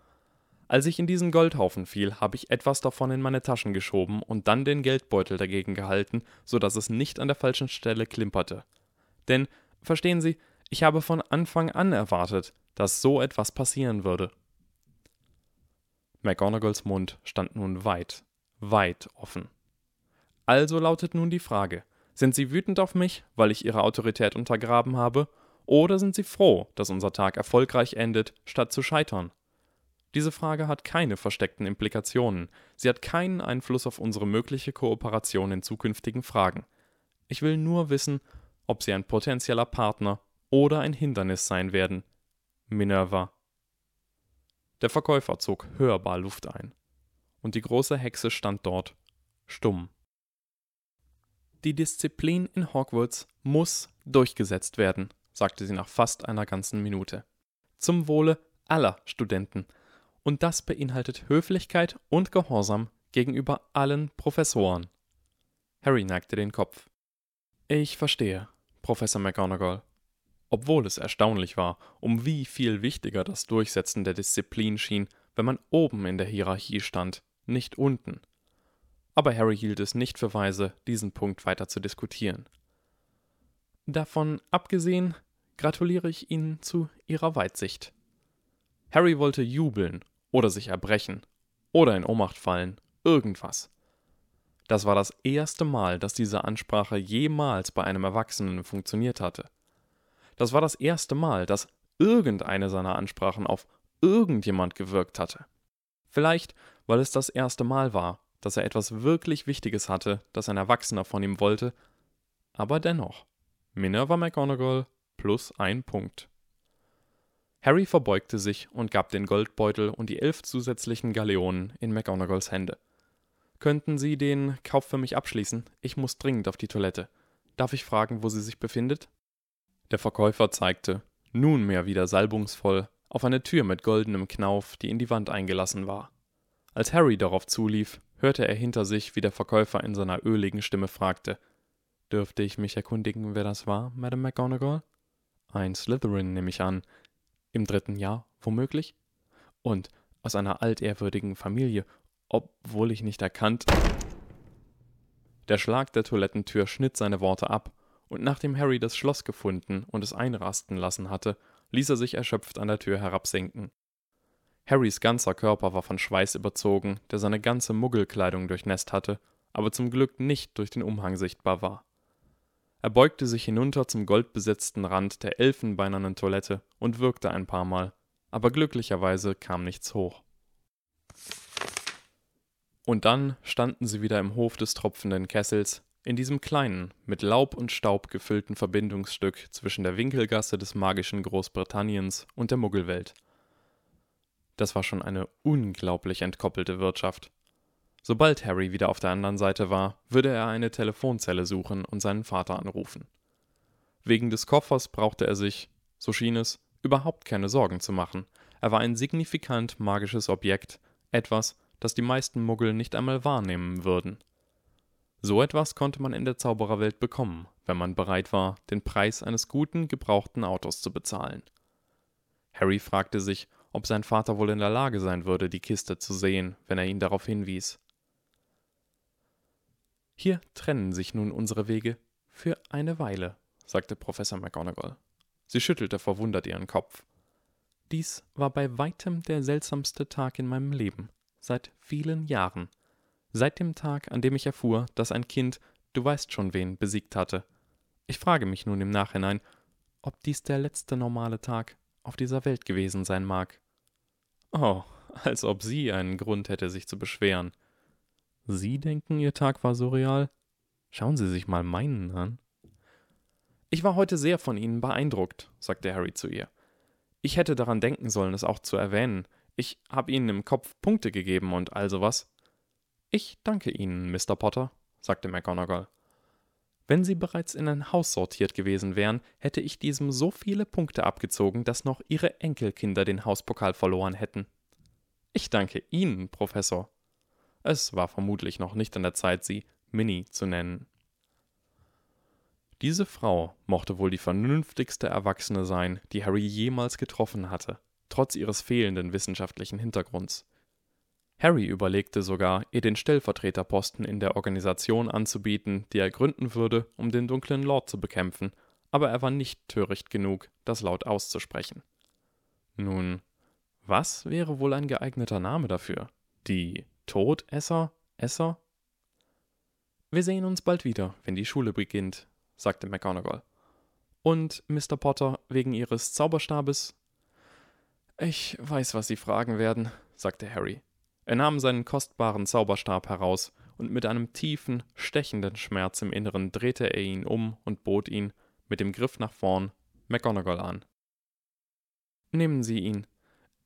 Als ich in diesen Goldhaufen fiel, habe ich etwas davon in meine Taschen geschoben und dann den Geldbeutel dagegen gehalten, so dass es nicht an der falschen Stelle klimperte. Denn, verstehen Sie, ich habe von Anfang an erwartet, dass so etwas passieren würde. McGonagalls Mund stand nun weit, weit offen. Also lautet nun die Frage: Sind Sie wütend auf mich, weil ich Ihre Autorität untergraben habe, oder sind Sie froh, dass unser Tag erfolgreich endet, statt zu scheitern? Diese Frage hat keine versteckten Implikationen, sie hat keinen Einfluss auf unsere mögliche Kooperation in zukünftigen Fragen. Ich will nur wissen, ob Sie ein potenzieller Partner oder ein Hindernis sein werden. Minerva. Der Verkäufer zog hörbar Luft ein, und die große Hexe stand dort, stumm. Die Disziplin in Hogwarts muss durchgesetzt werden, sagte sie nach fast einer ganzen Minute. Zum Wohle aller Studenten. Und das beinhaltet Höflichkeit und Gehorsam gegenüber allen Professoren. Harry neigte den Kopf. Ich verstehe, Professor McGonagall. Obwohl es erstaunlich war, um wie viel wichtiger das Durchsetzen der Disziplin schien, wenn man oben in der Hierarchie stand, nicht unten. Aber Harry hielt es nicht für weise, diesen Punkt weiter zu diskutieren. Davon abgesehen, gratuliere ich Ihnen zu Ihrer Weitsicht. Harry wollte jubeln oder sich erbrechen oder in Ohnmacht fallen, irgendwas. Das war das erste Mal, dass diese Ansprache jemals bei einem Erwachsenen funktioniert hatte. Das war das erste Mal, dass irgendeine seiner Ansprachen auf irgendjemand gewirkt hatte. Vielleicht, weil es das erste Mal war, dass er etwas wirklich Wichtiges hatte, das ein Erwachsener von ihm wollte, aber dennoch. Minerva McGonagall plus ein Punkt. Harry verbeugte sich und gab den Goldbeutel und die elf zusätzlichen Galeonen in McGonagalls Hände. Könnten Sie den Kauf für mich abschließen? Ich muss dringend auf die Toilette. Darf ich fragen, wo sie sich befindet? Der Verkäufer zeigte, nunmehr wieder salbungsvoll, auf eine Tür mit goldenem Knauf, die in die Wand eingelassen war. Als Harry darauf zulief, hörte er hinter sich, wie der Verkäufer in seiner öligen Stimme fragte: Dürfte ich mich erkundigen, wer das war, Madame McGonagall? Ein Slytherin, nehme ich an. Im dritten Jahr, womöglich? Und aus einer altehrwürdigen Familie, obwohl ich nicht erkannt. Der Schlag der Toilettentür schnitt seine Worte ab, und nachdem Harry das Schloss gefunden und es einrasten lassen hatte, ließ er sich erschöpft an der Tür herabsinken. Harrys ganzer Körper war von Schweiß überzogen, der seine ganze Muggelkleidung durchnässt hatte, aber zum Glück nicht durch den Umhang sichtbar war. Er beugte sich hinunter zum goldbesetzten Rand der elfenbeinernen Toilette und wirkte ein paar Mal, aber glücklicherweise kam nichts hoch. Und dann standen sie wieder im Hof des tropfenden Kessels, in diesem kleinen, mit Laub und Staub gefüllten Verbindungsstück zwischen der Winkelgasse des magischen Großbritanniens und der Muggelwelt. Das war schon eine unglaublich entkoppelte Wirtschaft. Sobald Harry wieder auf der anderen Seite war, würde er eine Telefonzelle suchen und seinen Vater anrufen. Wegen des Koffers brauchte er sich, so schien es, überhaupt keine Sorgen zu machen. Er war ein signifikant magisches Objekt, etwas, das die meisten Muggel nicht einmal wahrnehmen würden. So etwas konnte man in der Zaubererwelt bekommen, wenn man bereit war, den Preis eines guten, gebrauchten Autos zu bezahlen. Harry fragte sich, ob sein Vater wohl in der Lage sein würde, die Kiste zu sehen, wenn er ihn darauf hinwies. Hier trennen sich nun unsere Wege für eine Weile, sagte Professor McGonagall. Sie schüttelte verwundert ihren Kopf. Dies war bei weitem der seltsamste Tag in meinem Leben, seit vielen Jahren. Seit dem Tag, an dem ich erfuhr, dass ein Kind, du weißt schon wen, besiegt hatte. Ich frage mich nun im Nachhinein, ob dies der letzte normale Tag auf dieser Welt gewesen sein mag. Oh, als ob sie einen Grund hätte, sich zu beschweren. Sie denken, Ihr Tag war surreal? Schauen Sie sich mal meinen an. Ich war heute sehr von Ihnen beeindruckt, sagte Harry zu ihr. Ich hätte daran denken sollen, es auch zu erwähnen. Ich habe Ihnen im Kopf Punkte gegeben und all sowas. Ich danke Ihnen, Mr. Potter, sagte McGonagall. Wenn Sie bereits in ein Haus sortiert gewesen wären, hätte ich diesem so viele Punkte abgezogen, dass noch Ihre Enkelkinder den Hauspokal verloren hätten. Ich danke Ihnen, Professor. Es war vermutlich noch nicht an der Zeit, Sie Minnie zu nennen. Diese Frau mochte wohl die vernünftigste Erwachsene sein, die Harry jemals getroffen hatte, trotz ihres fehlenden wissenschaftlichen Hintergrunds. Harry überlegte sogar, ihr den Stellvertreterposten in der Organisation anzubieten, die er gründen würde, um den dunklen Lord zu bekämpfen, aber er war nicht töricht genug, das laut auszusprechen. Nun, was wäre wohl ein geeigneter Name dafür? Die Todesser? Esser? Wir sehen uns bald wieder, wenn die Schule beginnt, sagte McGonagall. Und, Mr. Potter, wegen Ihres Zauberstabes? Ich weiß, was Sie fragen werden, sagte Harry. Er nahm seinen kostbaren Zauberstab heraus, und mit einem tiefen, stechenden Schmerz im Inneren drehte er ihn um und bot ihn, mit dem Griff nach vorn, McGonagall an. Nehmen Sie ihn.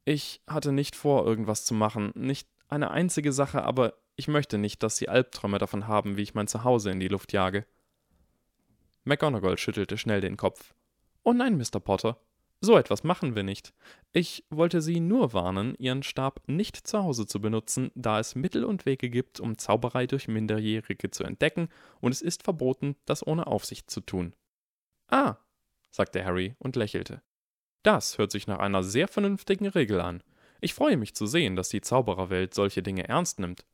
Ich hatte nicht vor, irgendwas zu machen, nicht eine einzige Sache, aber ich möchte nicht, dass Sie Albträume davon haben, wie ich mein Zuhause in die Luft jage. McGonagall schüttelte schnell den Kopf. Oh nein, Mr. Potter, so etwas machen wir nicht. Ich wollte Sie nur warnen, Ihren Stab nicht zu Hause zu benutzen, da es Mittel und Wege gibt, um Zauberei durch Minderjährige zu entdecken, und es ist verboten, das ohne Aufsicht zu tun. Ah, sagte Harry und lächelte. Das hört sich nach einer sehr vernünftigen Regel an. Ich freue mich zu sehen, dass die Zaubererwelt solche Dinge ernst nimmt.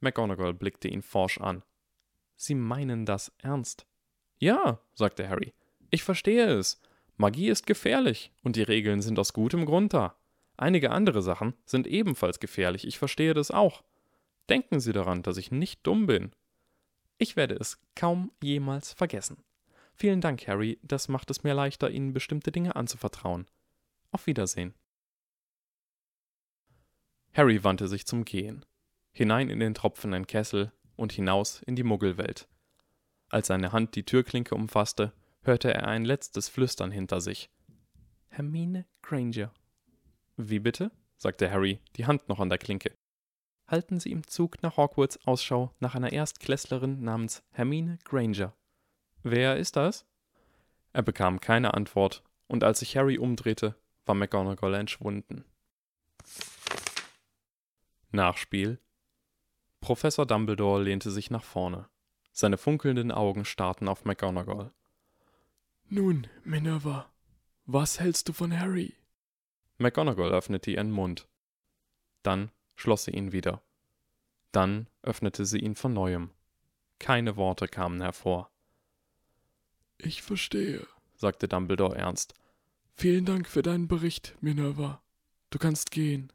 McGonagall blickte ihn forsch an. Sie meinen das ernst? Ja, sagte Harry. Ich verstehe es. Magie ist gefährlich und die Regeln sind aus gutem Grund da. Einige andere Sachen sind ebenfalls gefährlich, ich verstehe das auch. Denken Sie daran, dass ich nicht dumm bin. Ich werde es kaum jemals vergessen. Vielen Dank, Harry, das macht es mir leichter, Ihnen bestimmte Dinge anzuvertrauen. Auf Wiedersehen. Harry wandte sich zum Gehen, hinein in den tropfenden Kessel und hinaus in die Muggelwelt. Als seine Hand die Türklinke umfasste, hörte er ein letztes Flüstern hinter sich. Hermine Granger. Wie bitte? sagte Harry, die Hand noch an der Klinke. Halten Sie im Zug nach Hogwarts Ausschau nach einer Erstklässlerin namens Hermine Granger. Wer ist das? Er bekam keine Antwort, und als sich Harry umdrehte, war McGonagall entschwunden. Nachspiel Professor Dumbledore lehnte sich nach vorne. Seine funkelnden Augen starrten auf McGonagall. Nun, Minerva, was hältst du von Harry? McGonagall öffnete ihren Mund. Dann schloss sie ihn wieder. Dann öffnete sie ihn von neuem. Keine Worte kamen hervor. Ich verstehe, sagte Dumbledore ernst. Vielen Dank für deinen Bericht, Minerva. Du kannst gehen.